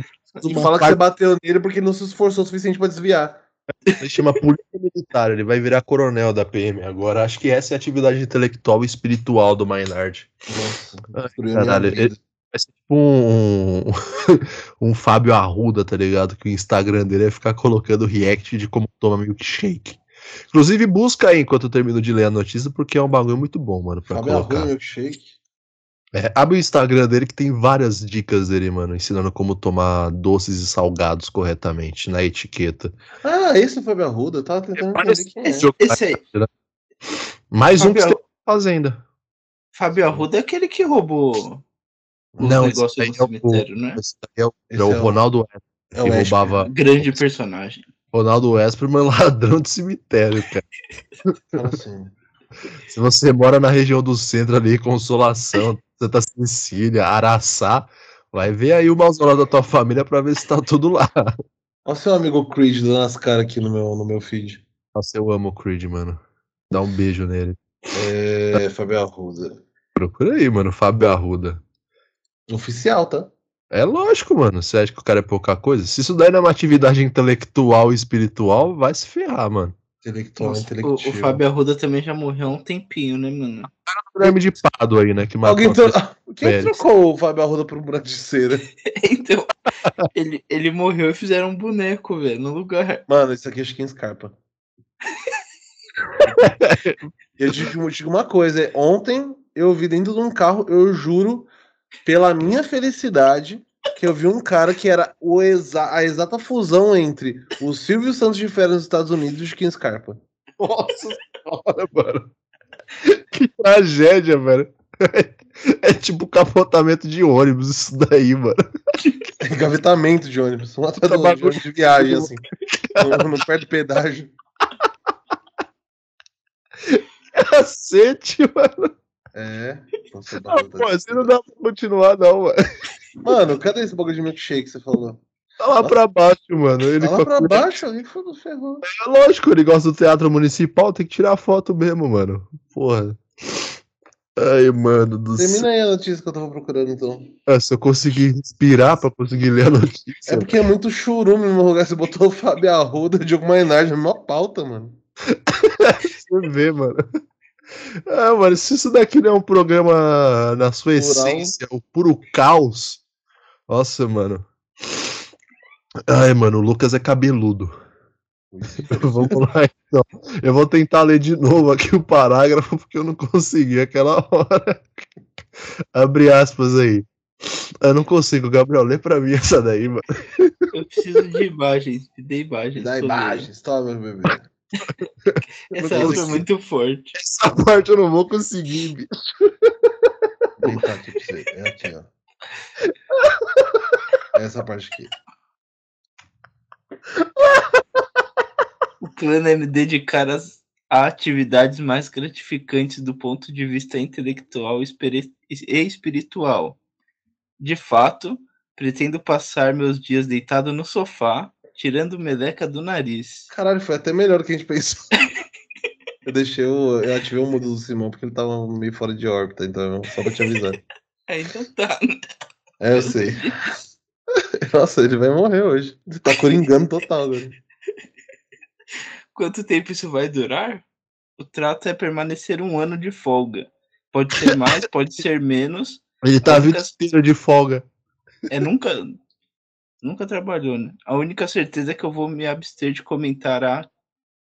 E fala que você bateu nele porque não se esforçou o suficiente pra desviar.
Ele chama polícia militar, ele vai virar coronel da PM agora. Acho que essa é a atividade intelectual e espiritual do Maynard.
Nossa,
Ai, caralho. Vai ser tipo um, (laughs) um Fábio Arruda, tá ligado? Que o Instagram dele é ficar colocando react de como toma milkshake. Inclusive, busca aí enquanto eu termino de ler a notícia, porque é um bagulho muito bom, mano, pra
Fábio
colocar.
Arruda, milkshake.
É, abre o Instagram dele que tem várias dicas dele, mano, ensinando como tomar doces e salgados corretamente na etiqueta.
Ah, esse é o Fábio Arruda, eu tava tentando
Parece
entender quem é.
Esse, esse aí,
Mais um que você fazendo.
Fábio Arruda é aquele que roubou
Não,
negócios
esse
do
é o-
cemitério, né?
Esse daí é o,
Esse
é o
é o-
Ronaldo
é o
que roubava.
Grande personagem.
Ronaldo Esperman, (laughs) ladrão de cemitério, cara.
Assim.
Se você mora na região do centro ali, Consolação, Santa Cecília, Araçá, vai ver aí o mausoléu da tua família pra ver se tá tudo lá.
Olha seu amigo Creed dando as caras aqui no meu, no meu feed.
Nossa, eu amo o Creed, mano. Dá um beijo nele.
É, Fábio Arruda.
Procura aí, mano, Fábio Arruda.
Oficial, tá?
É lógico, mano. Você acha que o cara é pouca coisa? Se isso daí não é uma atividade intelectual e espiritual, vai se ferrar, mano.
Intelectual,
Nossa, o,
intelectivo.
o Fábio Arruda também já morreu há um tempinho, né, mano?
Grêmio de Pado aí, né? Que matou
Alguém tro... (laughs) Quem
Pérez.
trocou o Fábio Arruda por um buraco de cera?
Então, ele, ele morreu e fizeram um boneco, velho, no lugar.
Mano, esse aqui é Chiquinho Scarpa. (laughs) eu te digo, te digo uma coisa, é, ontem eu vi dentro de um carro, eu juro, pela minha felicidade, que eu vi um cara que era o exa a exata fusão entre o Silvio Santos de Férias nos Estados Unidos e o Chiquinho Scarpa.
Nossa senhora, mano. Que tragédia, velho. É tipo capotamento de ônibus, isso daí, mano.
Engavetamento de ônibus, um atrás
Tá
do outro, de ônibus de viagem, assim. Não, não perde pedágio.
Cacete, mano.
É. Nossa,
Ah, pô, assim não dá pra continuar, não, mano.
Mano, cadê esse bagulho de milkshake que você falou?
Tá lá pra baixo, mano. Ele
Tá lá pra baixo ali, foda ferrou.
É lógico, ele gosta do teatro municipal, tem que tirar foto mesmo, mano. Porra. Ai, mano do céu.
Termina aí a notícia que eu tava procurando, então.
Ah, Se eu conseguir respirar pra conseguir ler a notícia.
É porque é muito churume no meu lugar. Você botou o Fábio Arruda, Diogo Mainardi, é mó pauta, mano. (laughs)
Você vê, mano. Ah, mano, se isso daqui não é um programa na sua essência, o puro caos. Nossa, mano. Ai, mano, o Lucas é cabeludo. (laughs) Vamos lá, então. Eu vou tentar ler de novo aqui o parágrafo, porque eu não consegui aquela hora. Abre aspas aí. Eu não consigo, Gabriel, lê pra mim essa daí, mano.
Eu preciso de imagens, me dê imagens.
Dá imagens, toma, meu bebê.
Essa
consigo.
muito forte.
Essa (laughs) parte eu não vou conseguir, bicho.
Vou tentar aqui pra você. É aqui, ó. É essa parte aqui.
O plano é me dedicar às a atividades mais gratificantes do ponto de vista intelectual e e espiritual. De fato, pretendo passar meus dias deitado no sofá, tirando meleca do nariz.
Caralho, foi até melhor do que a gente pensou. (laughs) Eu deixei o. Eu ativei o mudo do Simão porque ele tava meio fora de órbita, então só pra te avisar.
Ainda (laughs) tá.
É, eu sei. (laughs) Nossa, ele vai morrer hoje. Ele tá coringando total agora.
Quanto tempo isso vai durar? O trato é permanecer um ano de folga. Pode ser mais, pode ser menos.
Ele tá
nunca-
de folga.
É nunca. Nunca trabalhou, né? A única certeza é que eu vou me abster de comentar a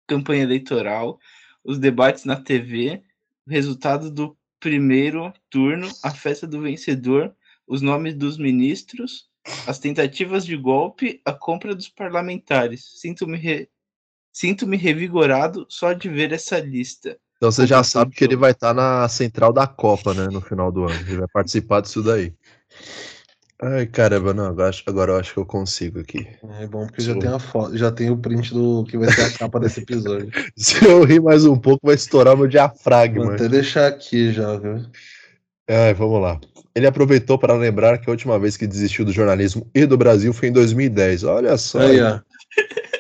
campanha eleitoral, os debates na TV, o resultado do primeiro turno, a festa do vencedor, os nomes dos ministros, as tentativas de golpe, a compra dos parlamentares. Sinto-me re... Sinto-me revigorado só de ver essa lista.
Então você já sabe que ele vai estar tá na central da Copa, né? No final do ano. Ele vai participar disso daí. Ai, caramba, não, agora, agora eu acho que eu consigo aqui.
É bom porque já tem a foto, já tem o print do que vai ser a capa desse episódio. (laughs)
Se eu rir mais um pouco, vai estourar meu diafragma. Vou
até deixar aqui já, viu?
Ai, vamos lá. Ele aproveitou para lembrar que a última vez que desistiu do jornalismo e do Brasil foi em 2010. Olha só. Aí, ó.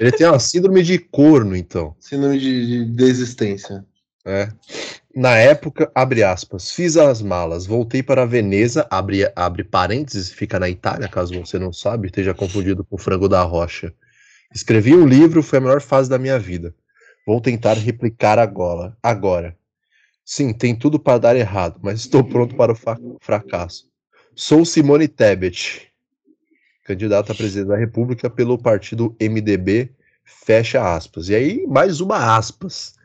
Ele tem uma síndrome de corno, então.
Síndrome de, de desistência.
É. Na época, abre aspas, fiz as malas, voltei para Veneza, abre, abre parênteses, fica na Itália, caso você não sabe, esteja confundido com o frango da rocha. Escrevi um livro, foi a melhor fase da minha vida. Vou tentar replicar agora. agora. Sim, tem tudo para dar errado, mas estou pronto para o fracasso. Sou Simone Tebet, candidata a presidente da República pelo partido MDB, fecha aspas. E aí, mais uma aspas.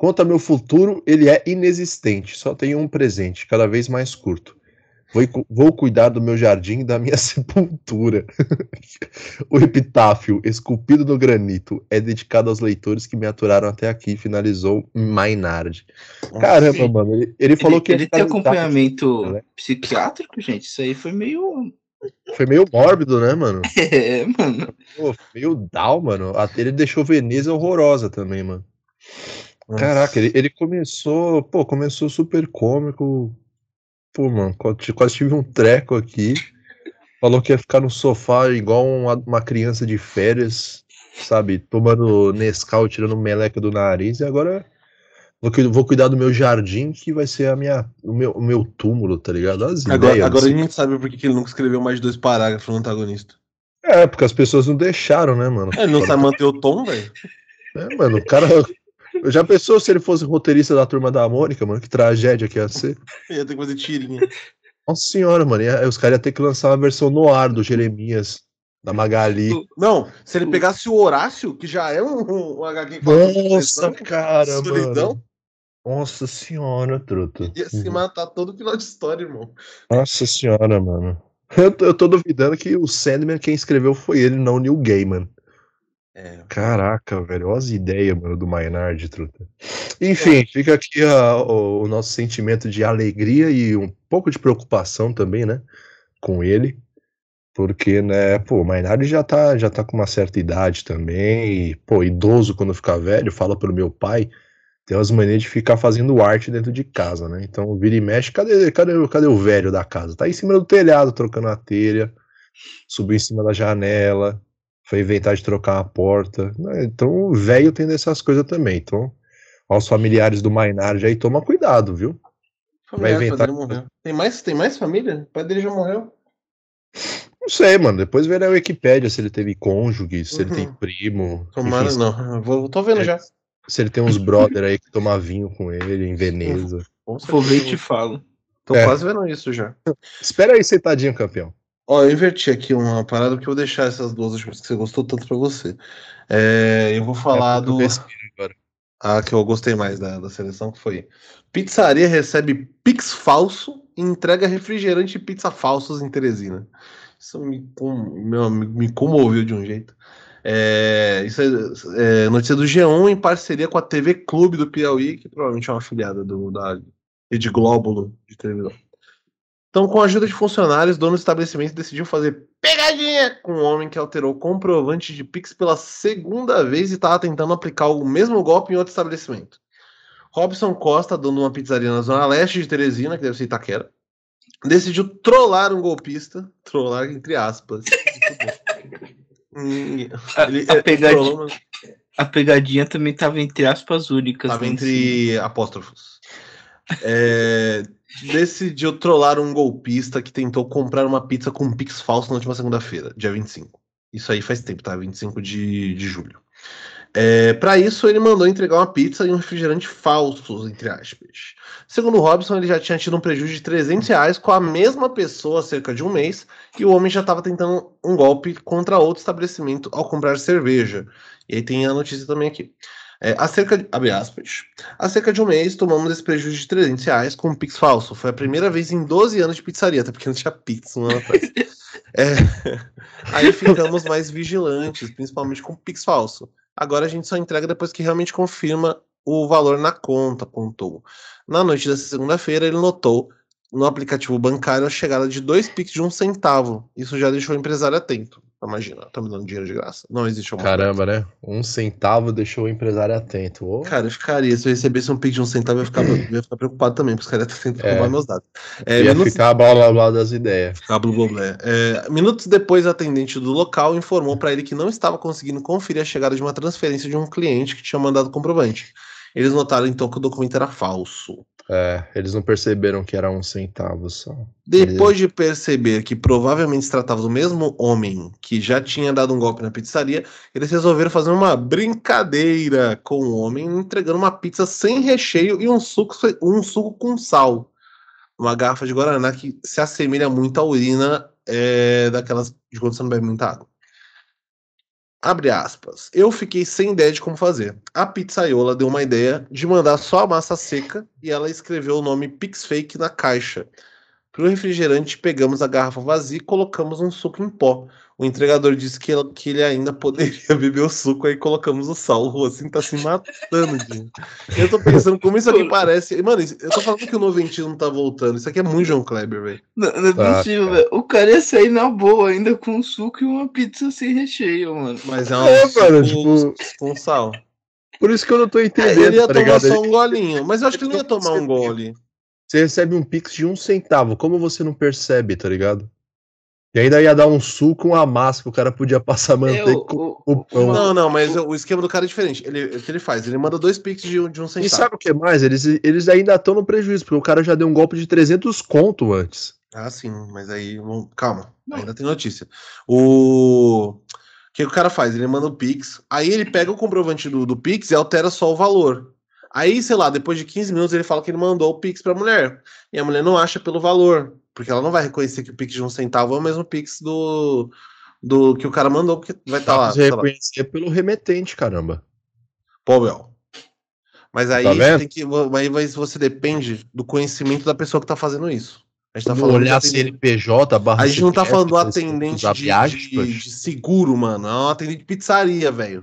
Quanto ao meu futuro, ele é inexistente, só tenho um presente, cada vez mais curto. Vou, vou cuidar do meu jardim e da minha (laughs) sepultura. o epitáfio, esculpido no granito, é dedicado aos leitores que me aturaram até aqui, finalizou Maynard. Caramba, Sim. mano, ele, ele falou
ele,
que.
Ele tem acompanhamento né? psiquiátrico, gente. Isso aí foi meio. (laughs)
Foi meio mórbido, né, mano? (laughs)
É, mano.
Pô, meio down, mano. Até ele deixou Veneza horrorosa também, mano. Caraca, ele, ele começou, pô, começou super cômico. Pô, mano, quase tive um treco aqui. Falou que ia ficar no sofá igual uma, criança de férias, sabe? Tomando Nescau, tirando meleca do nariz. E agora vou, vou cuidar do meu jardim, que vai ser a minha, o, meu, o meu túmulo, tá ligado?
As agora, ideias, agora assim. a gente sabe por que ele nunca escreveu mais de dois parágrafos no antagonista.
É, porque as pessoas não deixaram, né, mano?
É, ele não sabe manter o tom, velho.
É, mano, o cara, já pensou se ele fosse roteirista da turma da Mônica, mano? Que tragédia que ia ser. (laughs)
ia ter que fazer tirinha.
Nossa senhora, mano. Ia, os caras iam ter que lançar uma versão no ar do Jeremias, da Magali.
Não, se ele pegasse o Horácio, que já é um, um HQ
Nossa, cara, solidão. mano. Nossa senhora, truto.
Ia se matar todo final de história, irmão.
Nossa senhora, mano. Eu, eu tô duvidando que o Sandman quem escreveu foi ele, não o Neil Gaiman. É. Caraca, velho, olha as ideias, mano, do Maynard, truta. Enfim, fica aqui a, o, o, nosso sentimento de alegria e um pouco de preocupação também, né, com ele, porque, né, pô, o Maynard já tá, já tá com uma certa idade também, e, pô, idoso quando ficar velho, fala pro meu pai, tem umas maneiras de ficar fazendo arte dentro de casa, né, então vira e mexe, cadê, cadê, cadê o velho da casa? Tá em cima do telhado, trocando a telha, subiu em cima da janela, foi inventar de trocar a porta. Né? Então, o velho tem dessas coisas também. Então, aos familiares do Maynard aí, toma cuidado, viu?
Vai inventar. Tem mais, tem mais família? O pai dele já morreu.
Não sei, mano. Depois vê na Wikipédia se ele teve cônjuge, se uhum. ele tem uhum. primo.
Tomara enfim, não. Vou, tô vendo é, já.
Se ele tem uns brother aí que toma vinho com ele em Veneza.
Vou ver e te falo.
Tô é. quase vendo isso já.
Espera aí, sentadinho, campeão.
Ó, eu inverti aqui uma parada porque eu vou deixar essas duas últimas que você gostou tanto pra você. É, eu vou falar é do. A que eu gostei mais da, da seleção, que foi. Pizzaria recebe Pix falso e entrega refrigerante e pizza falsos em Teresina. Isso me, meu, me comoveu de um jeito. É, isso é, é, notícia do G1 em parceria com a TV Clube do Piauí, que provavelmente é uma afiliada do, da Rede Glóbulo de televisão. Então, com a ajuda de funcionários, dono do estabelecimento decidiu fazer pegadinha com um homem que alterou comprovante de Pix pela segunda vez e estava tentando aplicar o mesmo golpe em outro estabelecimento. Robson Costa, dono de uma pizzaria na zona leste de Teresina, que deve ser Itaquera, decidiu trollar um golpista, trollar entre aspas. (laughs)
Ele, a, a, pegadinha, trollou, a, pegadinha, também estava entre aspas únicas.
Estava né, entre apóstrofos. É, decidiu trollar um golpista que tentou comprar uma pizza com um Pix falso na última segunda-feira, dia 25. Isso aí faz tempo, tá? 25 de, de julho. É, para isso, ele mandou entregar uma pizza e um refrigerante falsos, entre aspas. Segundo Robson, ele já tinha tido um prejuízo de 300 reais com a mesma pessoa há cerca de um mês e o homem já estava tentando um golpe contra outro estabelecimento ao comprar cerveja. E aí tem a notícia também aqui. É, há cerca de, abre aspas, há cerca de um mês tomamos esse prejuízo de 300 reais com um Pix falso. Foi a primeira vez em 12 anos de pizzaria, até porque não tinha Pix um ano atrás. é, (laughs) aí ficamos mais vigilantes, principalmente com Pix falso. Agora a gente só entrega depois que realmente confirma o valor na conta, apontou. Na noite dessa segunda-feira, ele notou no aplicativo bancário a chegada de dois piques de um centavo. Isso já deixou o empresário atento. Imagina, tá me dando dinheiro de graça. Não existe uma.
Caramba, né? Um centavo deixou o empresário atento. Ô,
Cara, eu ficaria. Se eu recebesse um pique de um centavo, eu ia ficar, eu ia ficar preocupado também, porque os caras tentando
É.
roubar meus dados. É,
ia
minutos,
ficar blá blá blá das ideias.
ficar blá, blá, blá. É, minutos depois, a atendente do local informou para ele que não estava conseguindo conferir a chegada de uma transferência de um cliente que tinha mandado comprovante. Eles notaram então que o documento era falso.
É, eles não perceberam que era um centavo só.
Depois de perceber que provavelmente se tratava do mesmo homem que já tinha dado um golpe na pizzaria, eles resolveram fazer uma brincadeira com o homem, entregando uma pizza sem recheio e um suco, um suco com sal. Uma garrafa de Guaraná que se assemelha muito à urina é, daquelas de quando você não bebe muita água. Abre aspas. Eu fiquei sem ideia de como fazer. A pizzaiola deu uma ideia de mandar só a massa seca e ela escreveu o nome Pixfake na caixa. Para o refrigerante, pegamos a garrafa vazia e colocamos um suco em pó. O entregador disse que ele, que ele ainda poderia (laughs) beber o suco, aí colocamos o sal. O assim tá se matando, Dinho. Eu tô pensando como isso aqui parece. Mano, eu tô falando que o noventismo tá voltando. Isso aqui é muito João Kleber, velho.
Não, não é
Tá,
possível,
cara.
velho. O cara ia sair na boa ainda com um suco e uma pizza sem recheio, mano.
Mas é um
É, mano,
suco com sal.
Por isso que eu não tô
É,
entendendo,
ele ia
tá
tomar
ligado?
só um golinho. Mas eu acho que ele não ia tomar um gole.
Você recebe um pix de um centavo, como você não percebe, tá ligado? E ainda ia dar um suco, uma massa que o cara podia passar manteiga
o,
com
o,
pão.
Não, não, mas o esquema do cara é diferente. Ele, o que ele faz? Ele manda dois piques de, um- de um
E
centavo.
sabe o que mais? Eles, eles ainda estão no prejuízo, porque o cara já deu um golpe de 300 conto antes.
Ah, sim, mas aí. Calma,
Não.
ainda tem notícia. O. O que o cara faz? Ele manda o Pix, aí ele pega o comprovante do, do Pix e altera só o valor. Aí, sei lá, depois de 15 minutos ele fala que ele mandou o Pix pra mulher. E a mulher não acha pelo valor, porque ela não vai reconhecer que o Pix de um centavo é o mesmo Pix do, do que o cara mandou, porque vai estar
Dá
lá.
você
lá,
reconhecer pelo remetente, caramba.
Pô, Bel. Mas aí
Tá
você tem que. Aí vai- você depende do conhecimento da pessoa que tá fazendo isso. A gente tá falando
olhar CNPJ, barra
A gente não tá falando do atendente de,
viagem,
de- de seguro, mano. É um atendente de pizzaria, velho.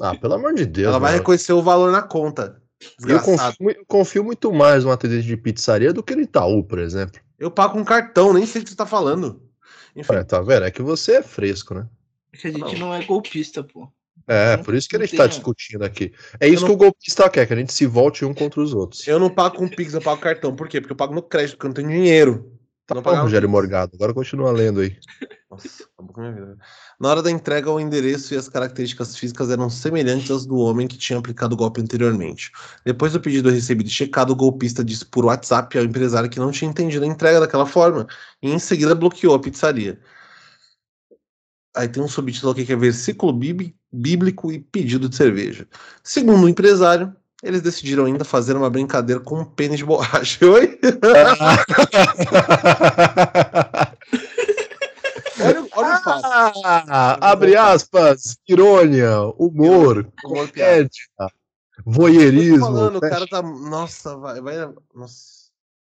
Ah, pelo amor de Deus.
Ela vai
mano.
reconhecer o valor na conta.
Eu confio, eu confio muito mais no atendente de pizzaria do que no Itaú, por exemplo.
Eu pago com cartão, nem sei o que você tá falando. Enfim,
Olha, tá vendo? É que você é fresco, né?
É que a gente não é golpista, pô.
É,
Não-
por isso que a
não
gente tá discutindo aqui. É isso
não-
que o golpista quer, que a gente se volte um contra os outros.
eu não pago com Pix, eu pago cartão. Por quê? Porque eu pago no crédito, porque eu não tenho dinheiro.
Tá
não
bom, Rogério. Morgado. Agora continua lendo aí. (laughs)
Nossa, acabou com a minha vida. Na hora da entrega, o endereço e as características físicas eram semelhantes às do homem que tinha aplicado o golpe anteriormente. Depois do pedido recebido e checado, o golpista disse por WhatsApp ao empresário que não tinha entendido a entrega daquela forma e em seguida bloqueou a pizzaria. Aí tem um subtítulo aqui que é versículo bíbli- bíblico e pedido de cerveja. Segundo o empresário, eles decidiram ainda fazer uma brincadeira com um pênis de borracha. (laughs) Oi? (laughs) Olha, olha o fato.
Ah, abre aspas, irônia, humor, comédia, voyeurismo.
Falando, o cara tá. Nossa, vai. vai nossa.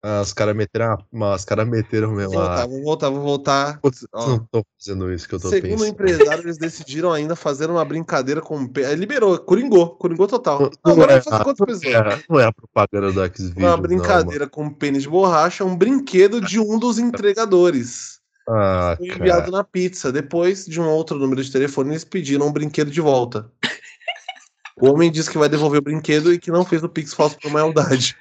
Ah, os caras meteram, uma- os cara meteram mesmo.
Vou
a-
voltar, vou voltar, vou voltar.
Putz, não tô fazendo isso que eu tô
Segundo o
pensando.
empresário, eles decidiram ainda fazer uma brincadeira com. o Aí Liberou, coringou, coringou total.
Não,
Não,
não
agora
é,
vai fazer quantas pessoas?
é, não é a propaganda do Xvideos,
Uma
não,
brincadeira com pênis de borracha, um brinquedo de um dos entregadores.
Ah,
Foi
cara.
enviado na pizza. Depois de um outro número de telefone, eles pediram um brinquedo de volta. O homem disse que vai devolver o brinquedo e que não fez o Pix falso por maldade.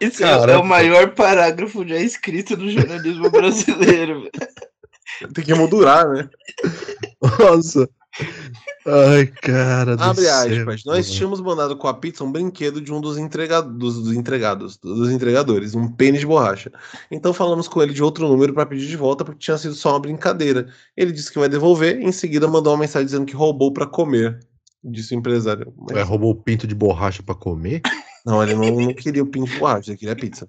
Isso é- é o maior parágrafo já escrito do jornalismo brasileiro.
Tem que emoldurar, né?
Nossa. Ai, cara. do
Abre
céu,
aspas. Nós
mano.
tínhamos mandado com a pizza um brinquedo de um dos, entrega dos, dos entregados, dos entregadores, um pênis de borracha. Então falamos com ele de outro número para pedir de volta porque tinha sido só uma brincadeira. Ele disse que vai devolver, em seguida mandou uma mensagem dizendo que roubou para comer. Disse o empresário. Mas-
Ué, roubou o pinto de borracha pra comer? (laughs)
Não, ele não, não queria o pinto de borracha, ele queria pizza.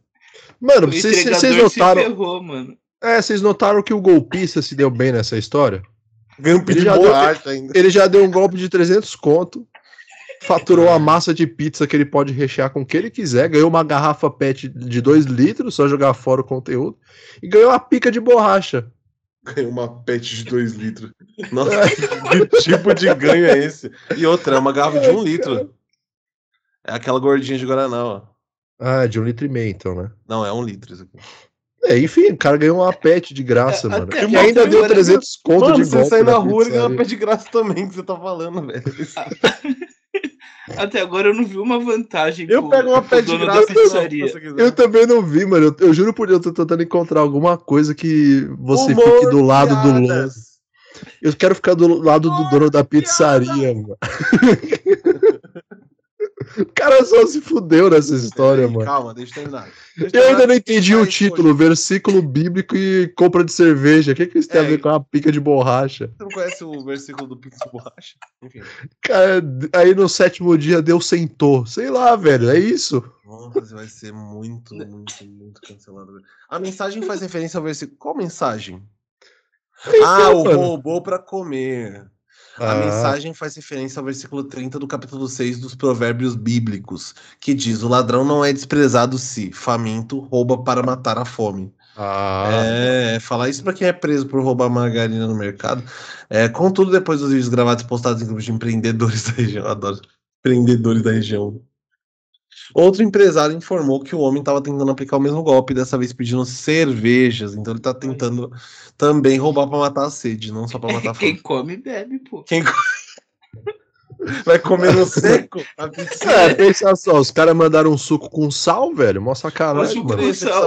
Mano, vocês notaram.
ferrou, mano.
É, vocês notaram que o golpista se deu bem nessa história?
Ganhou um pinto
Ele
de
já deu-
borracha ainda.
Ele já deu um golpe de 300 conto, faturou a massa de pizza que ele pode rechear com o que ele quiser, ganhou uma garrafa PET de 2 litros, só jogar fora o conteúdo, e ganhou uma pica de borracha.
Ganhou uma pet de 2 litros. Nossa, que tipo de ganho é esse? E outra, é uma garrafa de 1 um litro. É aquela gordinha de Guaraná, ó.
Ah, de um litro e meio, então, né?
Não, é um litro isso aqui.
É, enfim, o cara ganhou uma pet de graça,
É,
mano.
até
Que ainda deu
agora-
300 conto
Mano,
de
você
golpe
sai na rua e ganha uma pé de graça também, que você tá falando, velho.
Até agora eu não vi uma vantagem.
Eu
pro-
pego uma pé de graça
da
se
pizzaria.
você quiser.
Eu também não vi, mano. Eu, eu juro por Deus, eu tô tentando encontrar alguma coisa que você
Humor,
fique do lado do. Lance. Eu quero ficar do lado do dono da pizzaria, mano. (laughs) O cara só se fudeu nessa história, mano.
Calma, deixa eu terminar. Deixa
Eu ainda
terminar.
não entendi
Aí,
o
pô,
título, versículo bíblico e compra de cerveja. O que, que isso tem a
É.
ver com uma pica de borracha?
Você não conhece o versículo do Pizza de Borracha? Enfim.
Cara, aí no sétimo dia Deus sentou. Sei lá, velho, é isso.
Nossa, você vai ser muito, muito, muito cancelado. velho. A mensagem faz referência ao versículo. Qual mensagem? Ah, o
mano.
roubou pra comer. A
Ah,
mensagem faz referência ao versículo 30 do capítulo 6 dos Provérbios Bíblicos, que diz: O ladrão não é desprezado se, faminto, rouba para matar a fome.
ah,
É, falar isso pra quem é preso por roubar margarina no mercado. É, contudo, depois dos vídeos gravados e postados em grupos de empreendedores (laughs) da região, eu adoro empreendedores da região. Outro empresário informou que o homem estava tentando aplicar o mesmo golpe, dessa vez pedindo cervejas. Então ele tá tentando também roubar pra matar a sede, não só pra matar a (laughs)
Quem
fome.
come, bebe, pô.
Quem (laughs) vai comer no (laughs) seco? A pizza
É, pensa só, os caras mandaram um suco com sal, velho. Mó
Mas
sacanagem,
o
mano.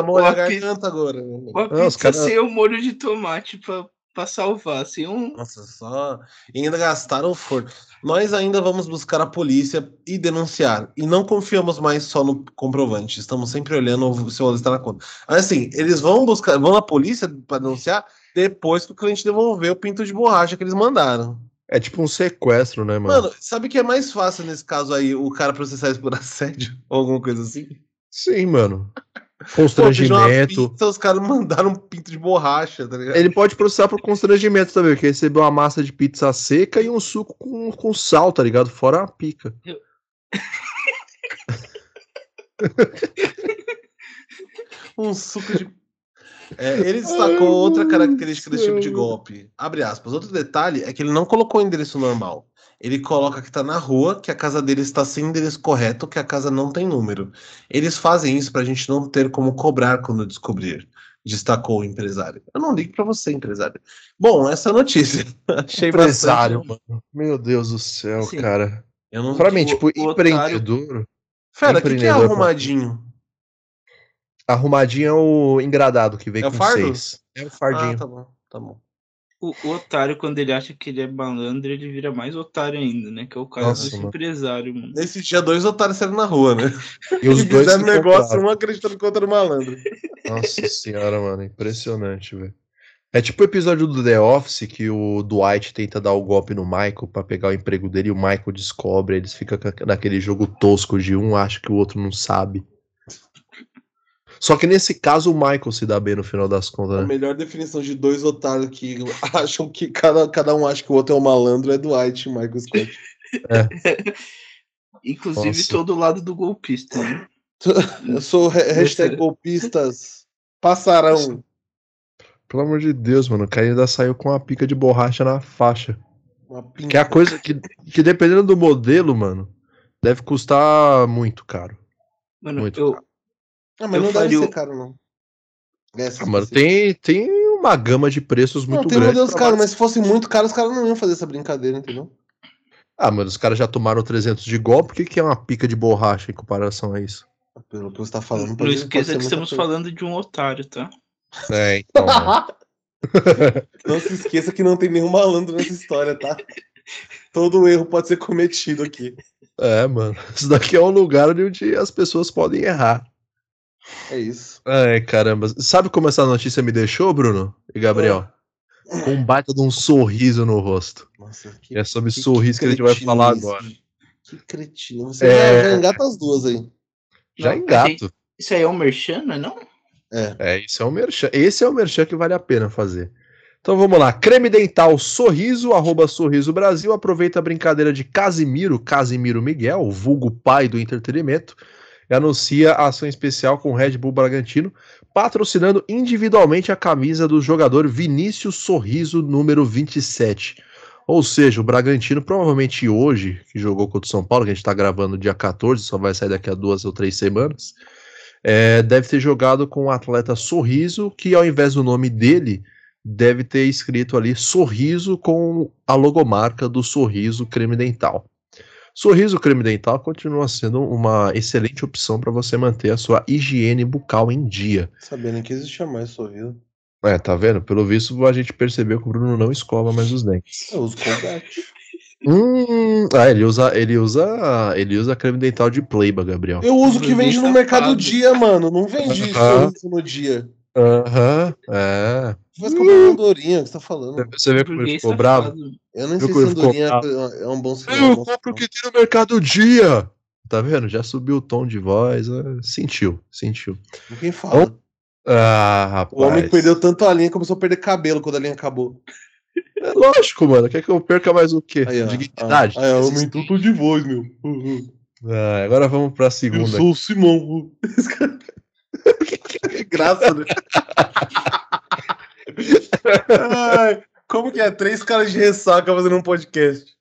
molhar a
Uma pizza-
agora. né?
Uma
Não, os
pizza
cara-
sem o molho de tomate pra, pra salvar. Sem um.
Nossa, só. E ainda gastaram o forno. Nós ainda vamos buscar a polícia e denunciar. E não confiamos mais só no comprovante. Estamos sempre olhando se o valor está na conta. Mas assim, eles vão buscar, vão na polícia para denunciar depois que o cliente devolver o pinto de borracha que eles mandaram.
É tipo um sequestro, né, mano?
Mano, sabe o que é mais fácil nesse caso aí? O cara processar isso por assédio ou alguma coisa assim?
Sim, mano.
Pô,
Constrangimento.
pizza, os caras mandaram um pinto de borracha, tá ligado?
Ele pode processar por constrangimento também, porque recebeu uma massa de pizza seca e um suco com, com sal, tá ligado? Fora a pica. (laughs)
Um suco de. É, ele destacou outra característica desse tipo de golpe. Abre aspas. Outro detalhe é que ele não colocou o endereço normal. Ele coloca que tá na rua, que a casa dele está sem endereço correto, que a casa não tem número. Eles fazem isso pra gente não ter como cobrar quando descobrir, destacou o empresário. Eu não ligo pra você, empresário. Bom, essa é a notícia. (laughs) Achei
Empresário,
bastante.
mano. Meu Deus do céu,
Assim,
cara.
Eu não...
Pra mim, tipo,
o otário-
empreendedor.
Fera, o que, que é
empreendedor,
arrumadinho?
Arrumadinho é o engradado que vem
É
com
fardo?
seis. É o fardinho.
Ah, tá bom, tá bom.
O, o otário, quando ele acha que ele é malandro, ele vira mais otário ainda, né? Que é o caso
Nossa,
desse
mano.
empresário, mano.
Nesse dia, dois otários saíram na rua, né?
E os (laughs)
E
dois
fizeram negócio,
compraram.
um acreditando que o outro era malandro.
Nossa senhora, mano, impressionante, velho. É tipo o episódio do The Office que o Dwight tenta dar o golpe no Michael pra pegar o emprego dele e o Michael descobre, eles ficam ca- naquele jogo tosco de um acha que o outro não sabe. Só que nesse caso o Michael se dá bem no final das
A
contas, né?
melhor definição de dois otários que (laughs) acham que cada, cada um acha que o outro é um malandro é Dwight e Michael Scott. (laughs) (laughs)
Inclusive
Nossa.
todo lado do golpista, né?
Eu sou ha- hashtag golpistas passarão.
Pelo amor de Deus, mano, o cara ainda saiu com uma pica de borracha na faixa.
Uma pinta.
Que é a coisa que, que dependendo do modelo, mano, deve custar muito caro.
Mano,
Muito
eu,
caro.
Ah, mas
eu
não deve
faria o-
ser caro, não. Essa
Ah, mano, tem, tem uma gama de preços
Não,
muito
tem
grande.
modelos
pra
caros, mas se fosse muito caro, os caras não iam fazer essa brincadeira, entendeu?
Ah, mano, os caras já tomaram 300 de golpe, o que, que é uma pica de borracha em comparação a isso?
Pelo que você tá falando.
não esqueça que estamos
coisa.
falando de um otário, tá?
É, então. mano. (laughs)
Não se esqueça que não tem nenhum malandro nessa história, tá? Todo erro pode ser cometido aqui.
é, mano. (laughs) Isso daqui é um lugar onde as pessoas podem errar.
É isso.
Ai, caramba. Sabe como essa notícia me deixou, Bruno e Gabriel? Com um baita de um sorriso no rosto.
Nossa, que,
é sobre
que-
sorriso que, a gente vai falar
isso.
agora.
Que cretino. Você
É.
já, já engata as duas aí.
Já
Não,
engato.
Isso aí é um merchan, não é não?
É.
É, isso é um merchan. Esse é o merchan que vale a pena fazer. Então vamos lá. Creme dental Sorriso, arroba Sorriso Brasil. Aproveita a brincadeira de Casimiro, Casimiro Miguel, o vulgo pai do entretenimento, anuncia a ação especial com o Red Bull Bragantino, patrocinando individualmente a camisa do jogador Vinícius Sorriso, número 27. Ou seja, o Bragantino provavelmente hoje, que jogou contra o São Paulo, que a gente está gravando dia 14, só vai sair daqui a duas ou três semanas, é, deve ter jogado com o atleta Sorriso, que ao invés do nome dele, deve ter escrito ali Sorriso com a logomarca do Sorriso Creme Dental. Sorriso Creme Dental continua sendo uma excelente opção para você manter a sua higiene bucal em dia.
Sabendo que existia mais sorriso.
É, tá vendo? Pelo visto, a gente percebeu que o Bruno não escova mais os dentes. (laughs)
Eu uso Colgate.
Hum, ah, ele usa, ele usa, ele usa creme dental de Playba, Gabriel.
Eu uso o que vende no
Safado.
Mercado Dia, mano. Não vende
Aham.
sorriso no dia.
Aham, é.
Vai comprar uma andorinha, o que você tá falando?
Você vê como ele ficou bravo?
Eu nem
Viu
sei
como
se andorinha
bravo?
é um bom sinal.
Eu compro o que tem no Mercado Dia. Tá vendo? Já subiu o tom de voz. é, Sentiu, sentiu.
Quem fala?
Ah, rapaz.
O homem perdeu tanto a linha, começou a perder cabelo quando a linha acabou.
É lógico, mano. Quer que eu perca mais o quê?
Aí.
Dignidade.
Aí, ó, aumentou tudo de voz, meu. Uhum.
Ah, agora vamos pra
Eu
segunda.
sou o Simão. (laughs) graça, né? Ai, como que é? Três caras de ressaca fazendo um podcast.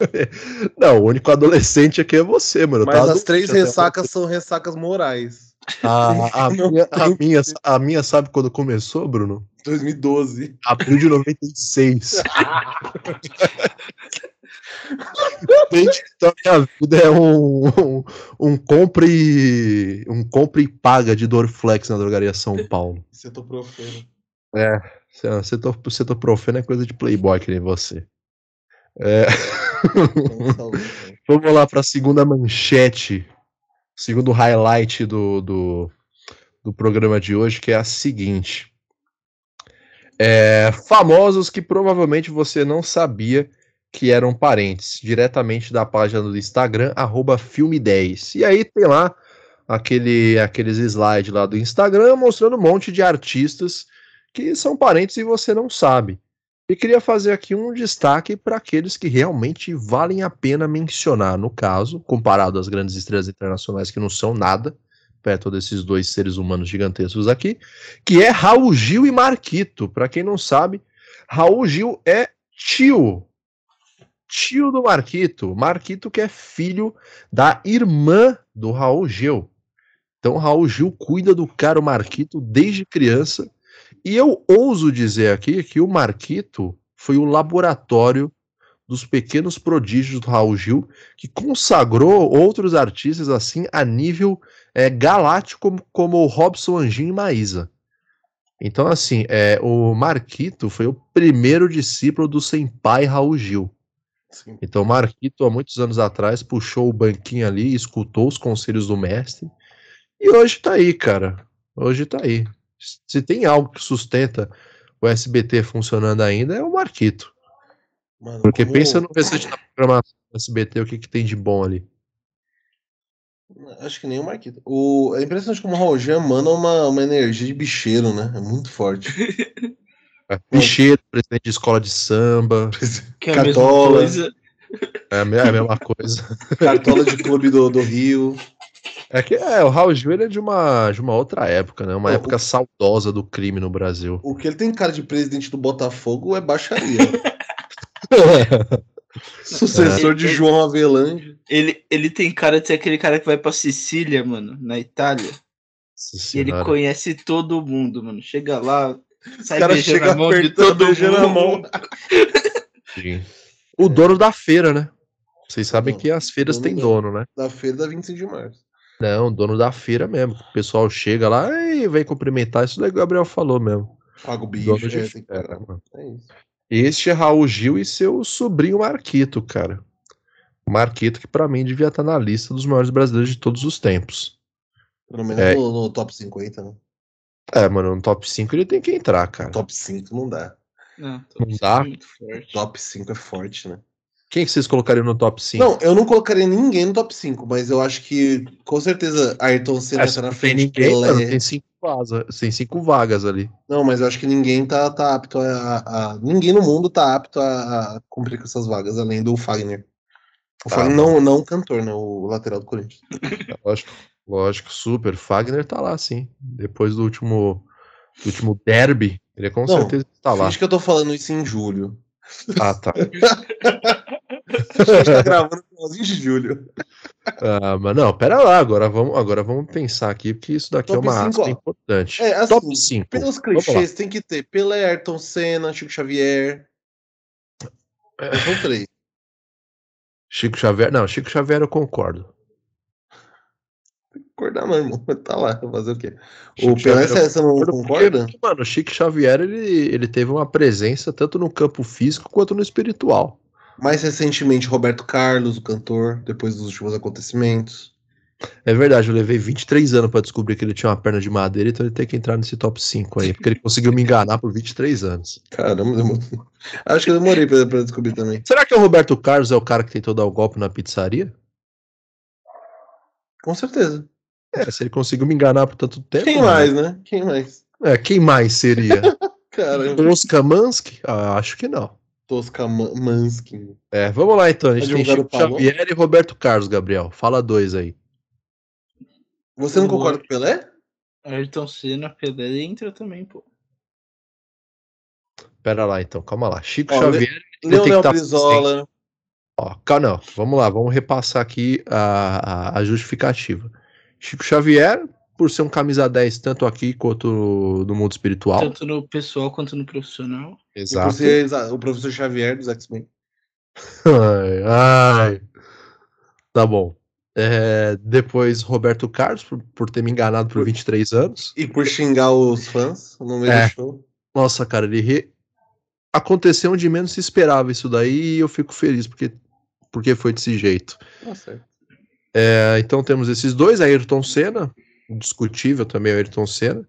(laughs)
Não, o único adolescente aqui é você, mano.
Mas
tava
as três ressacas são ressacas morais. (laughs)
A, a, minha, a, minha, a minha sabe quando começou, Bruno?
2012.
Abril de 96. (laughs) Então a minha vida é um, um, um compre um compre e paga de Dorflex na drogaria São Paulo. (laughs)
Você tô profeno.
Você tô profeno é coisa de playboy que nem você. É, (laughs) vamos lá para a segunda manchete, segundo highlight do, do, do programa de hoje, que é a seguinte. É, famosos que provavelmente você não sabia que eram parentes, diretamente da página do Instagram, arroba filme10. E aí tem lá aquele, aqueles slides lá do Instagram mostrando um monte de artistas que são parentes e você não sabe. E queria fazer aqui um destaque para aqueles que realmente valem a pena mencionar, no caso, comparado às grandes estrelas internacionais que não são nada, perto desses dois seres humanos gigantescos aqui, que é Raul Gil e Marquito. Para quem não sabe, Raul Gil é tio. Tio do Marquito. Marquito que é filho da irmã do Raul Gil. Então Raul Gil cuida do cara Marquito desde criança. E eu ouso dizer aqui que o Marquito foi o laboratório dos pequenos prodígios do Raul Gil, que consagrou outros artistas assim a nível é, galáctico, como, o Robson Anjinho e Maísa. Então, assim, é, o Marquito foi o primeiro discípulo do senpai Raul Gil.
Sim.
Então, o Marquito, há muitos anos atrás, puxou o banquinho ali, escutou os conselhos do mestre, e hoje tá aí, cara. Hoje tá aí. Se tem algo que sustenta o SBT funcionando ainda, é o Marquito.
Mano,
Porque
como-
pensa no restante da programação do SBT, o que, que tem de bom ali.
Acho que nem o Marquito. O... É impressionante como o Raul Gil emana uma, uma energia de bicheiro, né? É muito forte. (laughs)
Bicheiro, presidente de escola de samba, (laughs)
Que é a mesma
Cartola.
coisa.
é a é a mesma coisa. (laughs)
Cartola de clube do, do Rio.
É que é, o Raul Gil ele é de uma, de uma outra época, né? Uma época saudosa do crime no Brasil.
O que ele tem cara de presidente do Botafogo é baixaria. (laughs) Sucessor de
É.
João Avelange.
Ele, ele tem cara de ser aquele cara que vai pra Sicília, mano, na Itália. E ele conhece todo mundo, mano. Chega lá, sai
O cara chega
a mão de
apertando,
todo
beijando a
mundo.
mão.
Sim. O dono da feira, né? Vocês sabem
Não,
que as feiras
dono
têm
da-
dono, né?
Da feira da 25 de março.
Não, dono da feira mesmo. O pessoal chega lá e vem cumprimentar. Isso daí que o Gabriel falou mesmo.
Paga o bicho.
de
É, tem. É isso.
Este é Raul Gil e seu sobrinho Marquito, cara. Marquito, que pra mim devia estar na lista dos maiores brasileiros de todos os tempos.
Pelo menos
É.
no, no top 50, né?
É, mano, no top 5 ele tem que entrar, cara.
Top 5 não dá.
Não,
Não dá?
é.
Top 5 é forte, né?
Quem que vocês colocariam no top 5?
Não, eu não colocaria ninguém no top 5, mas eu acho que com certeza Ayrton Senna tá na
não tem
frente.
ninguém,
Pelé.
mano, tem cinco, vagas, tem cinco vagas ali.
Não, mas eu acho que ninguém tá, tá apto a, a- Ninguém no mundo tá apto a, a cumprir com essas vagas, além do Fagner. O
Tá,
Fagner não, não o cantor, né? O lateral do Corinthians.
Lógico, lógico, super. Fagner tá lá, sim. Depois do último, do último derby, ele com
Não,
certeza tá lá.
Finge que eu tô falando isso em julho.
Ah, tá. (laughs)
A gente tá gravando no finalzinho de julho.
Ah, mas não, pera lá, agora vamos, agora vamos pensar aqui, porque isso daqui
Top
é uma aspa importante.
É, assim,
Top 5.
Pelos clichês, tem que ter Pelé, Ayrton Senna, Chico Xavier. São três.
Chico Xavier. Não, Chico Xavier eu concordo.
Acordar não, irmão. (laughs) Tá lá, fazer o quê?
Chico
o Pelé,
Xavier,
você não
Porque,
concorda?
Mano, o Chico Xavier ele, ele teve uma presença tanto no campo físico quanto no espiritual.
Mais recentemente, Roberto Carlos, o cantor, depois dos últimos acontecimentos.
É verdade, eu levei 23 anos pra descobrir que ele tinha uma perna de madeira, então ele tem que entrar nesse top 5 aí, porque ele conseguiu me enganar por 23 anos.
Caramba, demorou. (laughs) acho que eu demorei pra descobrir também.
Será que o Roberto Carlos é o cara que tentou dar o golpe na pizzaria?
Com certeza.
É, se ele conseguiu me enganar por tanto tempo.
Quem
né?
mais, né? Quem mais?
É, quem mais seria? (laughs)
Caramba.
Oscar Mansky? Ah, acho que não.
Tosca Ma- Manskin.
É, vamos lá então. A gente tem Chico? Xavier e Roberto Carlos, Gabriel. Fala dois aí.
Você não concorda com o Pelé?
Ayrton Senna, Pelé entra também, pô.
Pera lá então, calma lá. Chico
Ó,
Xavier. ele tem que
Leonel
tá
Brizola.
Ó, calma, não. Vamos lá, vamos repassar aqui a, a, a justificativa. Chico Xavier, por ser um camisa 10, tanto aqui quanto no mundo espiritual.
Tanto no pessoal quanto no profissional.
Por
Exato.
ser exa- o professor Xavier dos X-Men.
Ai, ai. Tá bom. É, depois, Roberto Carlos, por, por ter me enganado por 23 anos.
E por xingar os fãs no meio
É.
do show.
Nossa, cara, ele re... aconteceu onde menos se esperava isso daí e eu fico feliz porque, porque foi desse jeito.
Tá certo.
É, então temos esses dois, Ayrton Senna, discutível também o Ayrton Senna,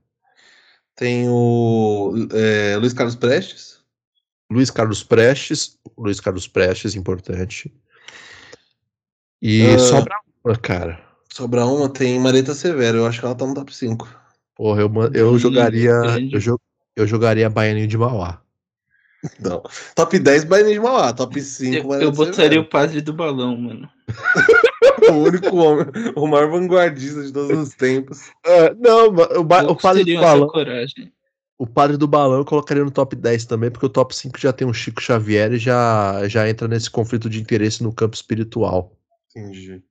Tem o é, Luiz Carlos Prestes.
Luiz Carlos Prestes, Luiz Carlos Prestes, importante. E
Ah.
sobra uma, cara.
Sobra uma, tem Mareta Severo. Eu acho que ela tá no top 5.
Porra, eu, eu
Grande,
jogaria. Eu, jo- eu jogaria Baianinho de Mauá.
Não. Top 10 Baianinho de Mauá. Top 5
Eu, eu botaria
Severo.
o padre do balão, mano. (laughs)
o único homem, o maior vanguardista de todos os tempos.
não, ma- o, ba- o padre do balão.
coragem.
O padre do balão eu colocaria no top 10 também, porque o top 5 já tem o Chico Xavier e já, já entra nesse conflito de interesse no campo espiritual.
Entendi.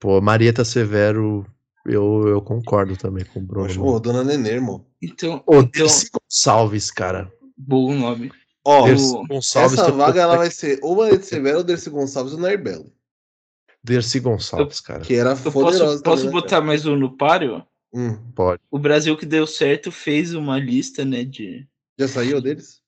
Pô, Marieta Severo, eu, eu concordo também com o Bruno.
Poxa, Ô, dona Nenê, irmão.
Então,
Ô,
então
Dercy Gonçalves, cara.
bom nome.
Ó,
Dercy Gonçalves.
essa vaga ela vai ser ou Mareta Severo ou Dercy Gonçalves ou Nair Belo.
Dercy Gonçalves, cara.
Que era
Eu
poderosa
posso, posso
né,
botar mais um no páreo?
cara? Hum,
Pode.
O Brasil que deu certo fez uma lista, né, de...
Já saiu deles?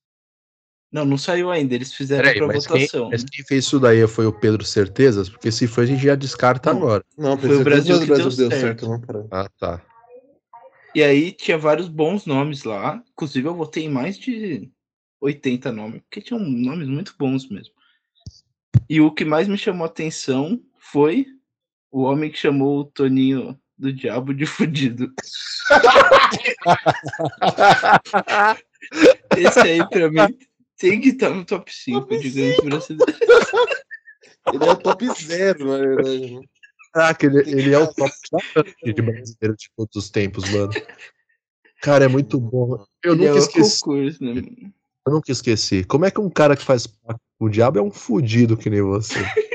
Não, não saiu ainda, eles fizeram
Peraí,
pra
mas quem,
votação.
mas quem fez isso daí foi o Pedro Certezas? Porque se foi, a gente já descarta
Não.
agora.
Não,
Foi o Brasil que deu
deu
certo.
certo, não, cara.
Ah, tá.
E aí tinha vários bons nomes lá. Inclusive eu votei em mais de 80 nomes, porque tinham nomes muito bons mesmo. E o que mais me chamou a atenção foi o homem que chamou o Toninho do Diabo de fudido. (laughs) Esse aí, pra mim, tem que estar no top 5
Top
de brasileiros. (laughs)
Ele é o top zero, na verdade. né?
Caraca, ele, ele é o top de brasileiro de todos os tempos, mano. Cara, é muito bom. Eu
Ele é
nunca
o
esqueci.
concurso, né? mano?
Eu nunca esqueci. Como é que um cara que faz o diabo é um fudido que nem você? (laughs)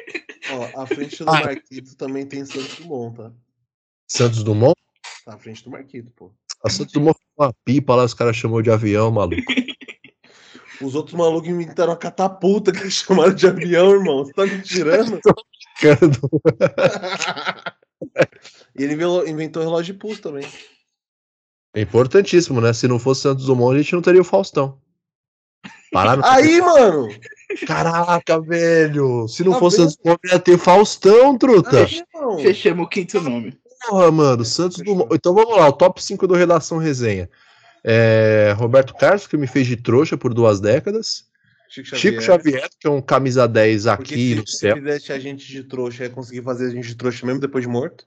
Ó, à frente do
Ai.
Marquito também tem Santos Dumont, tá?
Santos Dumont?
Tá à frente do Marquito, pô.
A Santos Dumont foi uma pipa lá, os caras chamou de avião, maluco. (laughs)
Os outros malucos inventaram a catapulta que eles chamaram de avião, irmão. Você tá me tirando? (laughs) (laughs) E ele inventou- inventou o relógio de pulso também.
É importantíssimo, né? Se não fosse Santos Dumont, a gente não teria o Faustão. Pararam.
Aí, mano!
Caraca, velho! Se não
Tá
fosse? Santos Dumont, ia ter Faustão, truta!
Aí, irmão.
Fechamos o quinto nome.
Porra, mano, Santos
Fechou.
Dumont. Então vamos lá, o top 5 do Redação Resenha. É, Roberto Carlos, que me fez de trouxa por duas décadas.
Chico
Chico Xavier, que é um camisa 10
Porque
aqui
se,
no
se
céu.
fizesse a gente de trouxa, ia conseguir fazer a gente de trouxa mesmo depois de morto.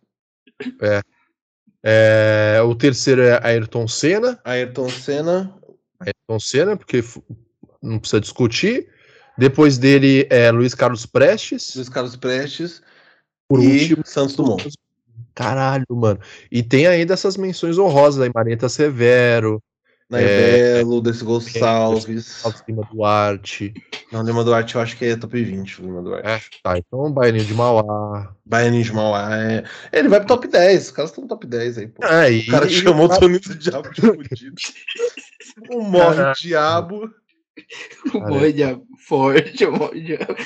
É, o terceiro é Ayrton Senna.
Ayrton Senna.
Ayrton Senna, porque não precisa discutir. Depois dele é Luiz Carlos Prestes.
Luiz Carlos Prestes.
Por
e
último,
Santos Dumont.
Caralho, mano. E tem ainda essas menções honrosas aí, Marieta Severo.
Nair
É,
Belo, Desse Gonçalves.
Lima Duarte.
Não, Lima Duarte eu acho que é top 20, Lima Duarte.
É, tá, então Baianinho de Mauá.
Baianinho de Mauá é. Ele vai pro top 10. Os caras estão no top 10 aí, pô.
É, e,
O cara
e-
chamou o Toninho do Diabo de fudido. (laughs) Um morre
Caraca.
diabo. (laughs)
O diabo forte, o diabo.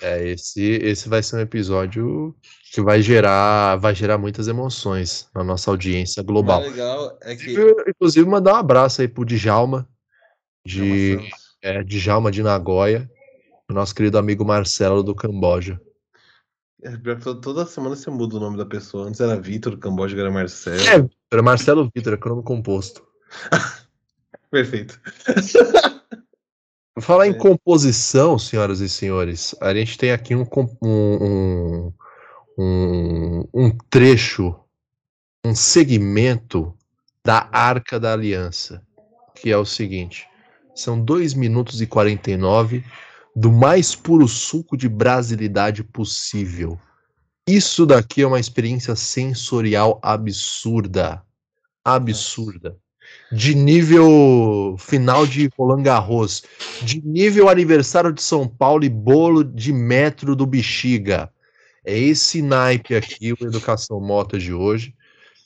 É, esse, esse vai ser um episódio que vai gerar, vai gerar muitas emoções na nossa audiência global.
mais legal é que.
Inclusive, inclusive, mandar um abraço aí pro Djalma, de,
Santos.
é, Djalma de Nagoya, o nosso querido amigo Marcelo do Camboja.
É, toda- semana você muda o nome da pessoa. Antes era Vitor, Camboja agora é Marcelo.
É, era Marcelo Vitor, é crono composto. (laughs)
Perfeito. (laughs)
Falar em
É.
composição, senhoras e senhores, a gente tem aqui um, um, um, um, um trecho, um segmento da Arca da Aliança, que é o seguinte: são 2 minutos e 49 do mais puro suco de brasilidade possível. Isso daqui é uma experiência sensorial absurda. Absurda. De nível final de Roland Garros, de nível aniversário de São Paulo e bolo de metro do Bexiga. É esse naipe aqui, o Educação Mota de hoje,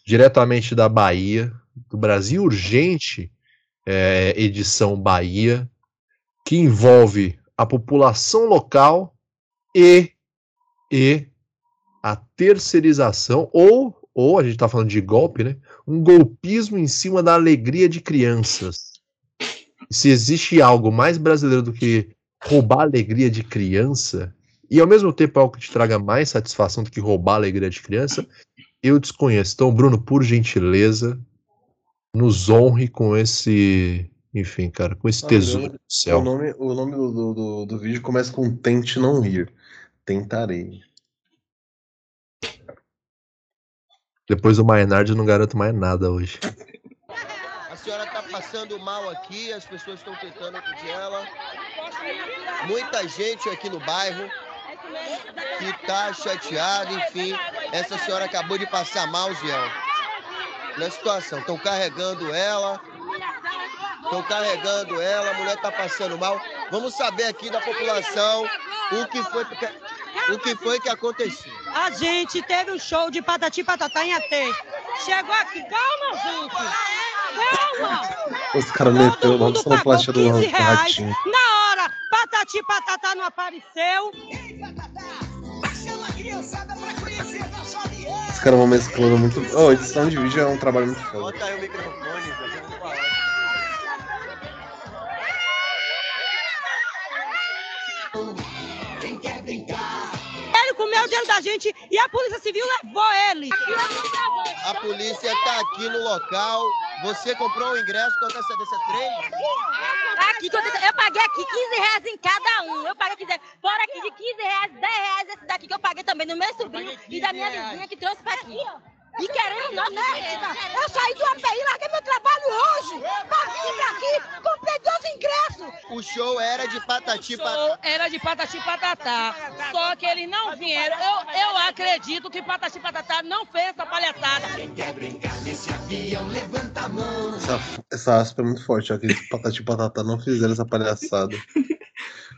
diretamente da Bahia, do Brasil Urgente, é, edição Bahia, que envolve a população local e, e a terceirização, ou, ou a gente está falando de golpe, né? Um golpismo em cima da alegria de crianças. Se existe algo mais brasileiro do que roubar a alegria de criança, e ao mesmo tempo algo que te traga mais satisfação do que roubar a alegria de criança, eu desconheço. Então, Bruno, por gentileza, nos honre com esse. Enfim, cara, com esse
Ah,
tesouro do
O
céu.
nome, o nome do, do, do, do vídeo começa com Tente Não Rir. Tentarei.
Depois do Maynard, eu não garanto mais nada hoje.
A senhora está passando mal aqui, as pessoas estão tentando acudir ela. Muita gente aqui no bairro que está chateada, enfim. Essa senhora acabou de passar mal, Ziel. Na situação, estão carregando ela. Estão carregando ela, a mulher está passando mal. Vamos saber aqui da população o que foi, o que, foi que aconteceu.
A gente teve um show de patati patatá em Atê. Chegou aqui, calma, gente. Calma.
Os caras meteram logo
mundo
sonoplastia do
pagou 15 reais.
ratinho.
Na hora, patati patatá não apareceu.
Os caras vão mesclando muito. Oh, edição de vídeo é um trabalho muito foda.
Bota aí o microfone, vamos falar.
Ele comeu o dinheiro da gente e a Polícia Civil levou ele.
A polícia está aqui no local. Você comprou o ingresso com antecedência 3?
Aqui, eu, paguei aqui 15 reais em cada um. Eu paguei 15 reais. Fora aqui de 15 reais, 10 reais esse daqui que eu paguei também no meu sobrinho e da minha vizinha que trouxe pra aqui. E querendo nós, né?
Eu saí do API, larguei meu trabalho hoje. Pra vir pra aqui, comprei dois ingressos.
O show era de patati
show
patati.
era de Patati Patatá. Só que eles não vieram. Eu, eu acredito que Patati Patatá não fez essa palhaçada.
Essa, essa aspa é muito forte, ó. Aqueles patati patatá não fizeram essa palhaçada.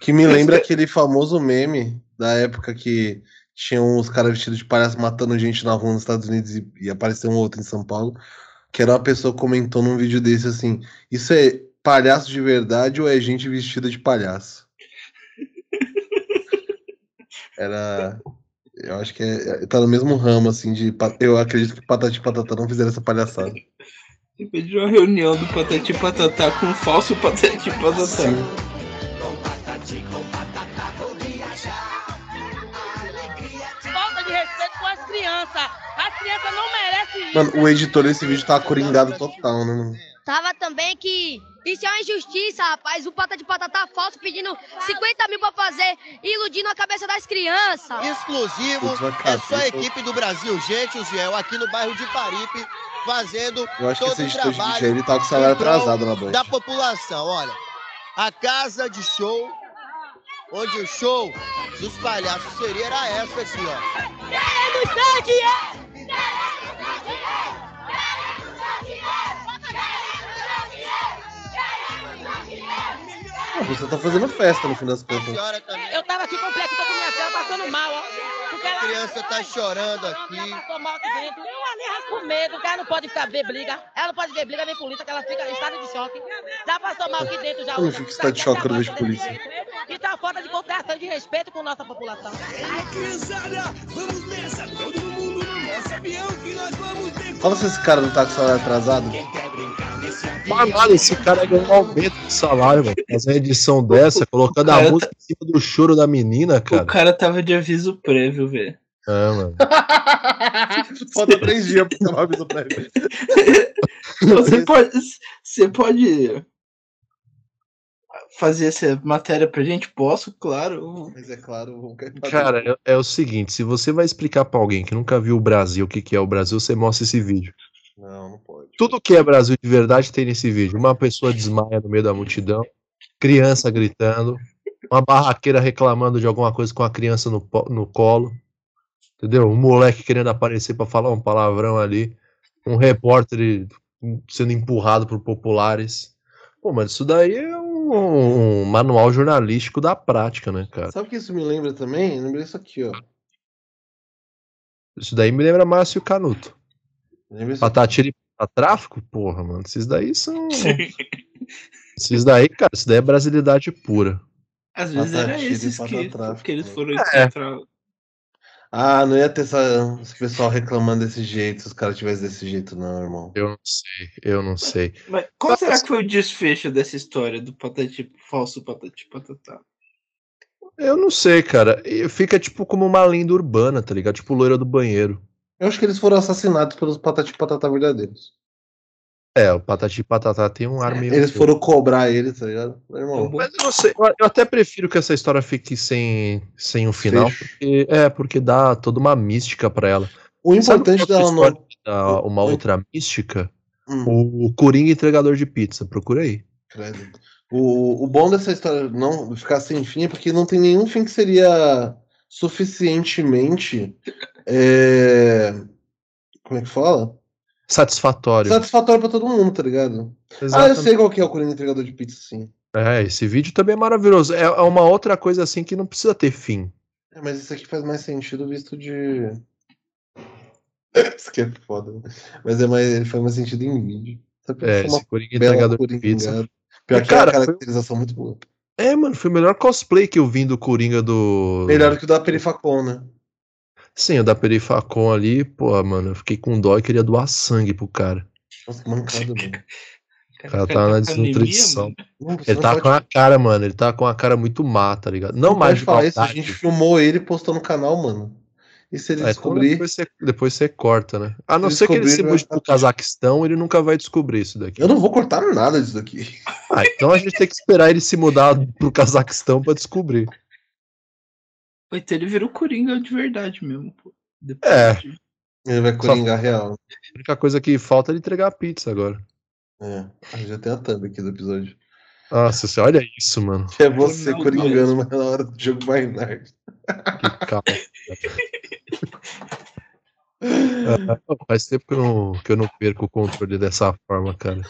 Que me lembra aquele famoso meme da época que tinham os caras vestidos de palhaço matando gente na rua nos Estados Unidos e, e apareceu um outro em São Paulo. Que era uma pessoa que comentou num vídeo desse assim: Isso é palhaço de verdade ou é gente vestida de palhaço? (laughs) Era. Eu acho que é, tá no mesmo ramo, assim, de. Eu acredito que Patati e Patatá não fizeram essa palhaçada.
Você pediu uma reunião do Patati Patatá com um falso Patati Patatá.
Sim.
Crianças. As crianças não merecem isso.
Mano, o editor desse vídeo tá coringado total, né? mano?
Tava também que isso é uma injustiça, rapaz. O pata de patata falso pedindo 50 mil pra fazer, iludindo a cabeça das crianças.
Exclusivo. É só a equipe do Brasil, gente, o Ziel, aqui no bairro de Paripe, fazendo
Eu acho que
todo
esse
o
de
trabalho
aí, ele tá com o salário atrasado na Band.
da população. Olha, a casa de show, onde o show dos palhaços seria era essa assim, ó.
Queremos sangue!
Você tá fazendo festa no fim das contas.
Eu tava aqui completo, tô com minha tela passando mal, ó.
A criança tá chorando aqui.
passou mal aqui dentro. Com medo, que ela não pode ficar ver briga. Ela não pode ver briga nem polícia, que ela fica em estado de choque. Já passou mal aqui dentro, já.
Eu
hoje.
fico em estado de choque quando eu vejo polícia.
Então, falta de e de respeito com nossa população.
Fala se esse cara não tá com salário atrasado.
Mas nada, esse cara ganhou um aumento de salário, mano. Fazer uma edição dessa, colocando a música em cima do choro da menina, cara.
O cara tava de aviso prévio, velho.
É, mano. (laughs)
Falta três dias pra tomar aviso prévio. (laughs)
Você pode, você pode fazer essa matéria pra gente? Posso, claro.
Mas é claro,
Cara, é, é o seguinte, se você vai explicar pra alguém que nunca viu o Brasil, o que, que é o Brasil, você mostra esse vídeo.
Não, não pode.
Tudo que é Brasil de verdade tem nesse vídeo. Uma pessoa desmaia no meio da multidão, criança gritando, uma barraqueira reclamando de alguma coisa com a criança no, no colo, entendeu? Um moleque querendo aparecer pra falar um palavrão ali, um repórter sendo empurrado por populares. Pô, mas isso daí é um, um manual jornalístico da prática, né, cara?
Sabe o que isso me lembra também? Lembra isso aqui, ó.
Isso daí me lembra Márcio Canuto.
Lembra isso
Patati e tráfico? Porra, mano, esses daí são. (laughs) Esses daí, cara, isso daí é brasilidade pura.
Às vezes era
Patatira e
esses que, que eles
né?
foram
É.
encontrar.
Ah, não ia ter essa, esse pessoal reclamando desse jeito se os caras tivessem desse jeito, não, irmão.
Eu não sei, eu não sei.
Mas qual será que foi o desfecho dessa história do patati, falso patati patatá?
Eu não sei, cara. E Fica tipo como uma lenda urbana, tá ligado? Tipo loira do banheiro.
Eu acho que eles foram assassinados pelos patati patatá verdadeiros.
É, o Patati e Patatá tem um ar meio.
Eles foram cobrar ele, tá ligado? Meu irmão.
Mas eu sei. eu- até prefiro que essa história fique sem, sem um final. Porque, é, porque dá toda uma mística pra ela.
O importante
outra
dela não.
dá uma outra mística?
Hum,
O Coringa entregador de pizza. Procura aí.
credo. O, o bom dessa história não ficar sem fim é porque não tem nenhum fim que seria suficientemente. é, Como é que fala?
Satisfatório.
Satisfatório pra todo mundo, tá ligado? Ah, eu
Exatamente.
sei qual que é o Coringa entregador de pizza, sim.
É, esse vídeo também é maravilhoso. É, é uma outra coisa assim que não precisa ter fim.
É, mas isso aqui faz mais sentido visto de. (laughs) Isso aqui é foda. né? Mas é mais, ele faz mais sentido em vídeo.
É,
foi
esse Coringa entregador de pizza.
Pior que
Cara,
é uma caracterização muito boa.
É, mano, foi o melhor cosplay que eu vi do Coringa do.
Melhor que o da Perifacon, né?
Sim, o da Perifacon ali, pô, mano, eu fiquei com dó e queria doar sangue pro cara.
Nossa, mancada, mano. (laughs)
O
cara tá na desnutrição.
Não,
Ele tá com a cara, mano, ele tá com a cara muito má, tá ligado? Não,
não
mais de
falar isso, a gente filmou ele e postou no canal, mano. E se ele
então
descobrir.
depois, você, depois você corta, né? A não
Se
ser que ele se mude pro Cazaquistão, ele nunca vai descobrir isso daqui.
Eu não vou cortar nada disso daqui.
Ah, então a gente tem que esperar ele se mudar pro Cazaquistão pra descobrir.
Então ele virou Coringa de verdade mesmo, pô. Depois
É.
de-
Ele vai coringar real.
A única coisa que falta é ele entregar a pizza agora.
É. Ah, Já tem a thumb aqui do episódio.
Nossa, você olha isso, mano.
Que é você
Não,
coringando mas na hora do jogo Maynard.
Que calma. Ah, (laughs) faz tempo que eu, não, que eu não perco o controle dessa forma, cara.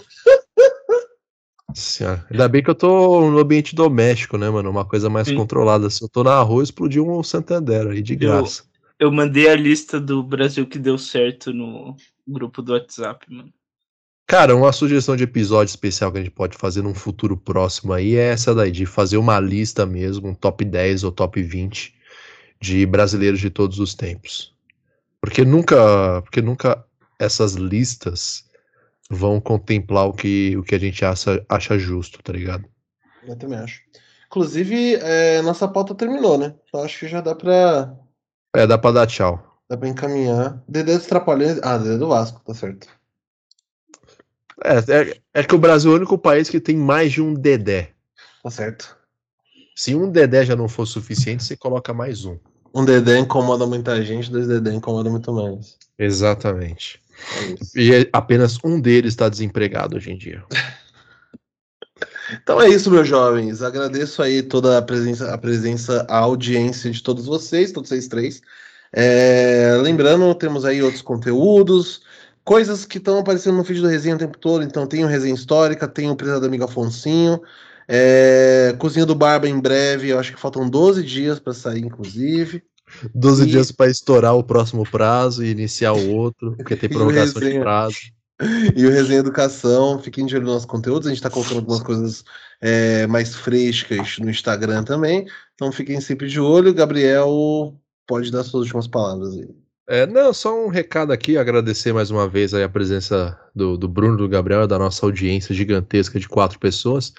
Senhora. Ainda bem que eu tô no ambiente doméstico, né, mano? Uma coisa mais
Sim.
controlada. Se eu tô na rua, explodiu um Santander aí de graça.
Eu mandei a lista do Brasil que deu certo no grupo do WhatsApp, mano.
Cara, uma sugestão de episódio especial que a gente pode fazer num futuro próximo aí é essa daí, de fazer uma lista mesmo, um top 10 ou top 20 de brasileiros de todos os tempos. Porque nunca, porque nunca essas listas vão contemplar o que, o que a gente acha, acha justo, tá ligado?
Eu também acho. Inclusive, é, nossa pauta terminou, né? Então acho que já dá pra,
É, dá pra dar tchau.
dá pra encaminhar. Dedé dos Trapalhões. Ah, Dedé do Vasco, tá certo.
É, é, é que o Brasil é o único país que tem mais de um Dedé.
Tá certo.
Se um Dedé já não for suficiente, você coloca mais um.
Um Dedé incomoda muita gente, dois Dedé incomoda muito mais.
Exatamente.
É.
E é- apenas um deles está desempregado hoje em dia.
Então é isso, meus jovens. Agradeço aí toda a presença, a presença, a audiência de todos vocês, todos vocês três. É, lembrando, temos aí outros conteúdos, coisas que estão aparecendo no feed do Resenha o tempo todo. Então tem o Resenha Histórica, tem o Presa da Amiga Afonsinho. É, Cozinha do Barba em breve, eu acho que faltam 12 dias para sair, inclusive.
12
E-
dias para estourar o próximo prazo e iniciar o outro, porque tem (laughs) prorrogação de prazo.
E o Resenha Educação, fiquem de olho nos nossos conteúdos. A gente está colocando algumas coisas é, mais frescas no Instagram também. Então fiquem sempre de olho. Gabriel, pode dar suas últimas palavras aí.
É, não, só um recado aqui, agradecer mais uma vez a presença do, do Bruno, do Gabriel, da nossa audiência gigantesca de quatro pessoas,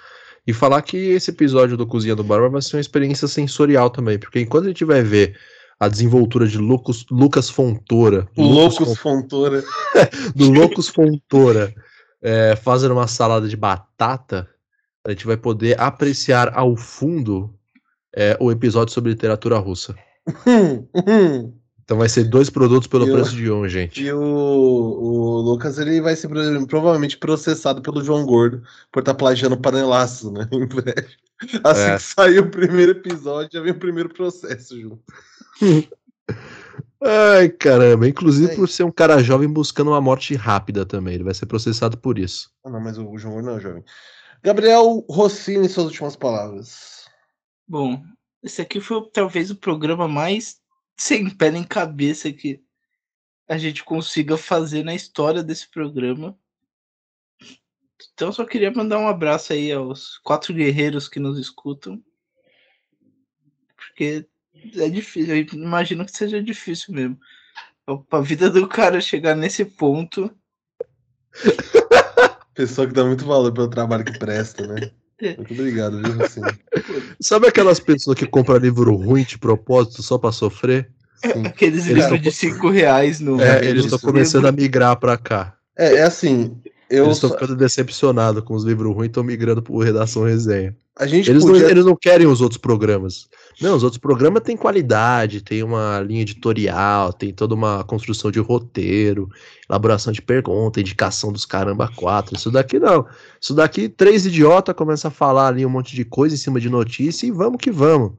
e falar que esse episódio do Cozinha do Barba vai ser uma experiência sensorial também, porque enquanto a gente vai ver a desenvoltura de Lucas, Lucas Fontoura,
Loucos Fontoura. (laughs)
do Loucos Fontoura é, fazendo uma salada de batata, a gente vai poder apreciar ao fundo é, o episódio sobre literatura russa. Então vai ser dois produtos pelo
Eu-
preço de um, gente.
E o, o Lucas ele vai ser pro- provavelmente processado pelo João Gordo por estar plagiando panelaço, né? (laughs) Em breve. Assim
É.
que sair o primeiro episódio, já vem o primeiro processo junto.
Ai, caramba. Inclusive
É
por ser um cara jovem buscando uma morte rápida também. Ele vai ser processado por isso.
Ah, não, mas o João não é jovem. Gabriel Rossini, suas últimas palavras.
Bom, esse aqui foi talvez o programa mais sem pé nem cabeça que a gente consiga fazer na história desse programa. Então eu só queria mandar um abraço aí aos quatro guerreiros que nos escutam. Porque é difícil, eu imagino que seja difícil mesmo. A vida do cara chegar nesse ponto. (laughs)
Pessoa que dá muito valor pelo trabalho que presta, né?
É.
Muito obrigado, viu, Rossini? (laughs)
Sabe aquelas pessoas que compram livro ruim de propósito só pra sofrer?
Sim.
Aqueles
Eles
livros
tão-
de cinco reais no.
É, eles estão começando a migrar pra cá.
É, é assim, eu
Eles estão
só-
ficando decepcionados com os livros ruins e estão migrando pro Redação Resenha.
a gente
Eles não,
podia
eles não querem os outros programas. Não, os outros programas têm qualidade, tem uma linha editorial, tem toda uma construção de roteiro, elaboração de pergunta, indicação dos caramba quatro. Isso daqui não. Isso daqui, três idiotas começam a falar ali um monte de coisa em cima de notícia e vamos que vamos.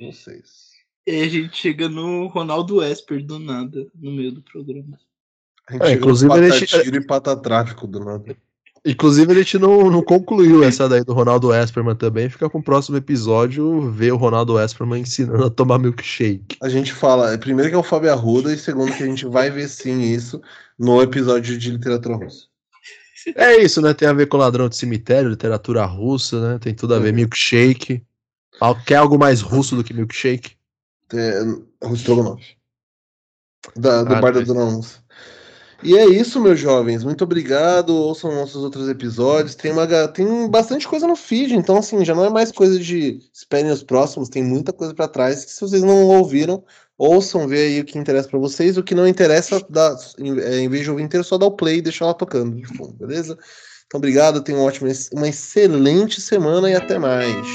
vocês.
E a gente chega no Ronaldo Esper do nada, no meio do programa.
A gente
É,
chega no
inclusive, gente-
patatiro e patatráfico do nada.
Inclusive, a gente não, não concluiu essa daí do Ronaldo Esperman também. Fica com o próximo episódio ver o Ronaldo Esperman ensinando a tomar milkshake.
A gente fala, primeiro que é o Fábio Arruda, e segundo que a gente vai ver sim isso no episódio de literatura russa.
É isso, né? Tem a ver com ladrão de cemitério, literatura russa, né? Tem tudo a ver.
Uhum.
Milkshake. Quer algo mais russo do que milkshake?
É, o Strogonoff. Da, do
Ah,
Bar da Dona Onça. E é isso, meus jovens. Muito obrigado. Ouçam nossos outros episódios. Tem, uma, tem bastante coisa no feed, então, assim, já não é mais coisa de esperem os próximos. Tem muita coisa pra trás que, se vocês não ouviram, ouçam, vê aí o que interessa pra vocês. O que não interessa, dá, em, é, vez de ouvir inteiro, só dá o play e deixa lá tocando de fundo, beleza? Então, obrigado. Tenham uma, ótima, uma excelente semana e até mais.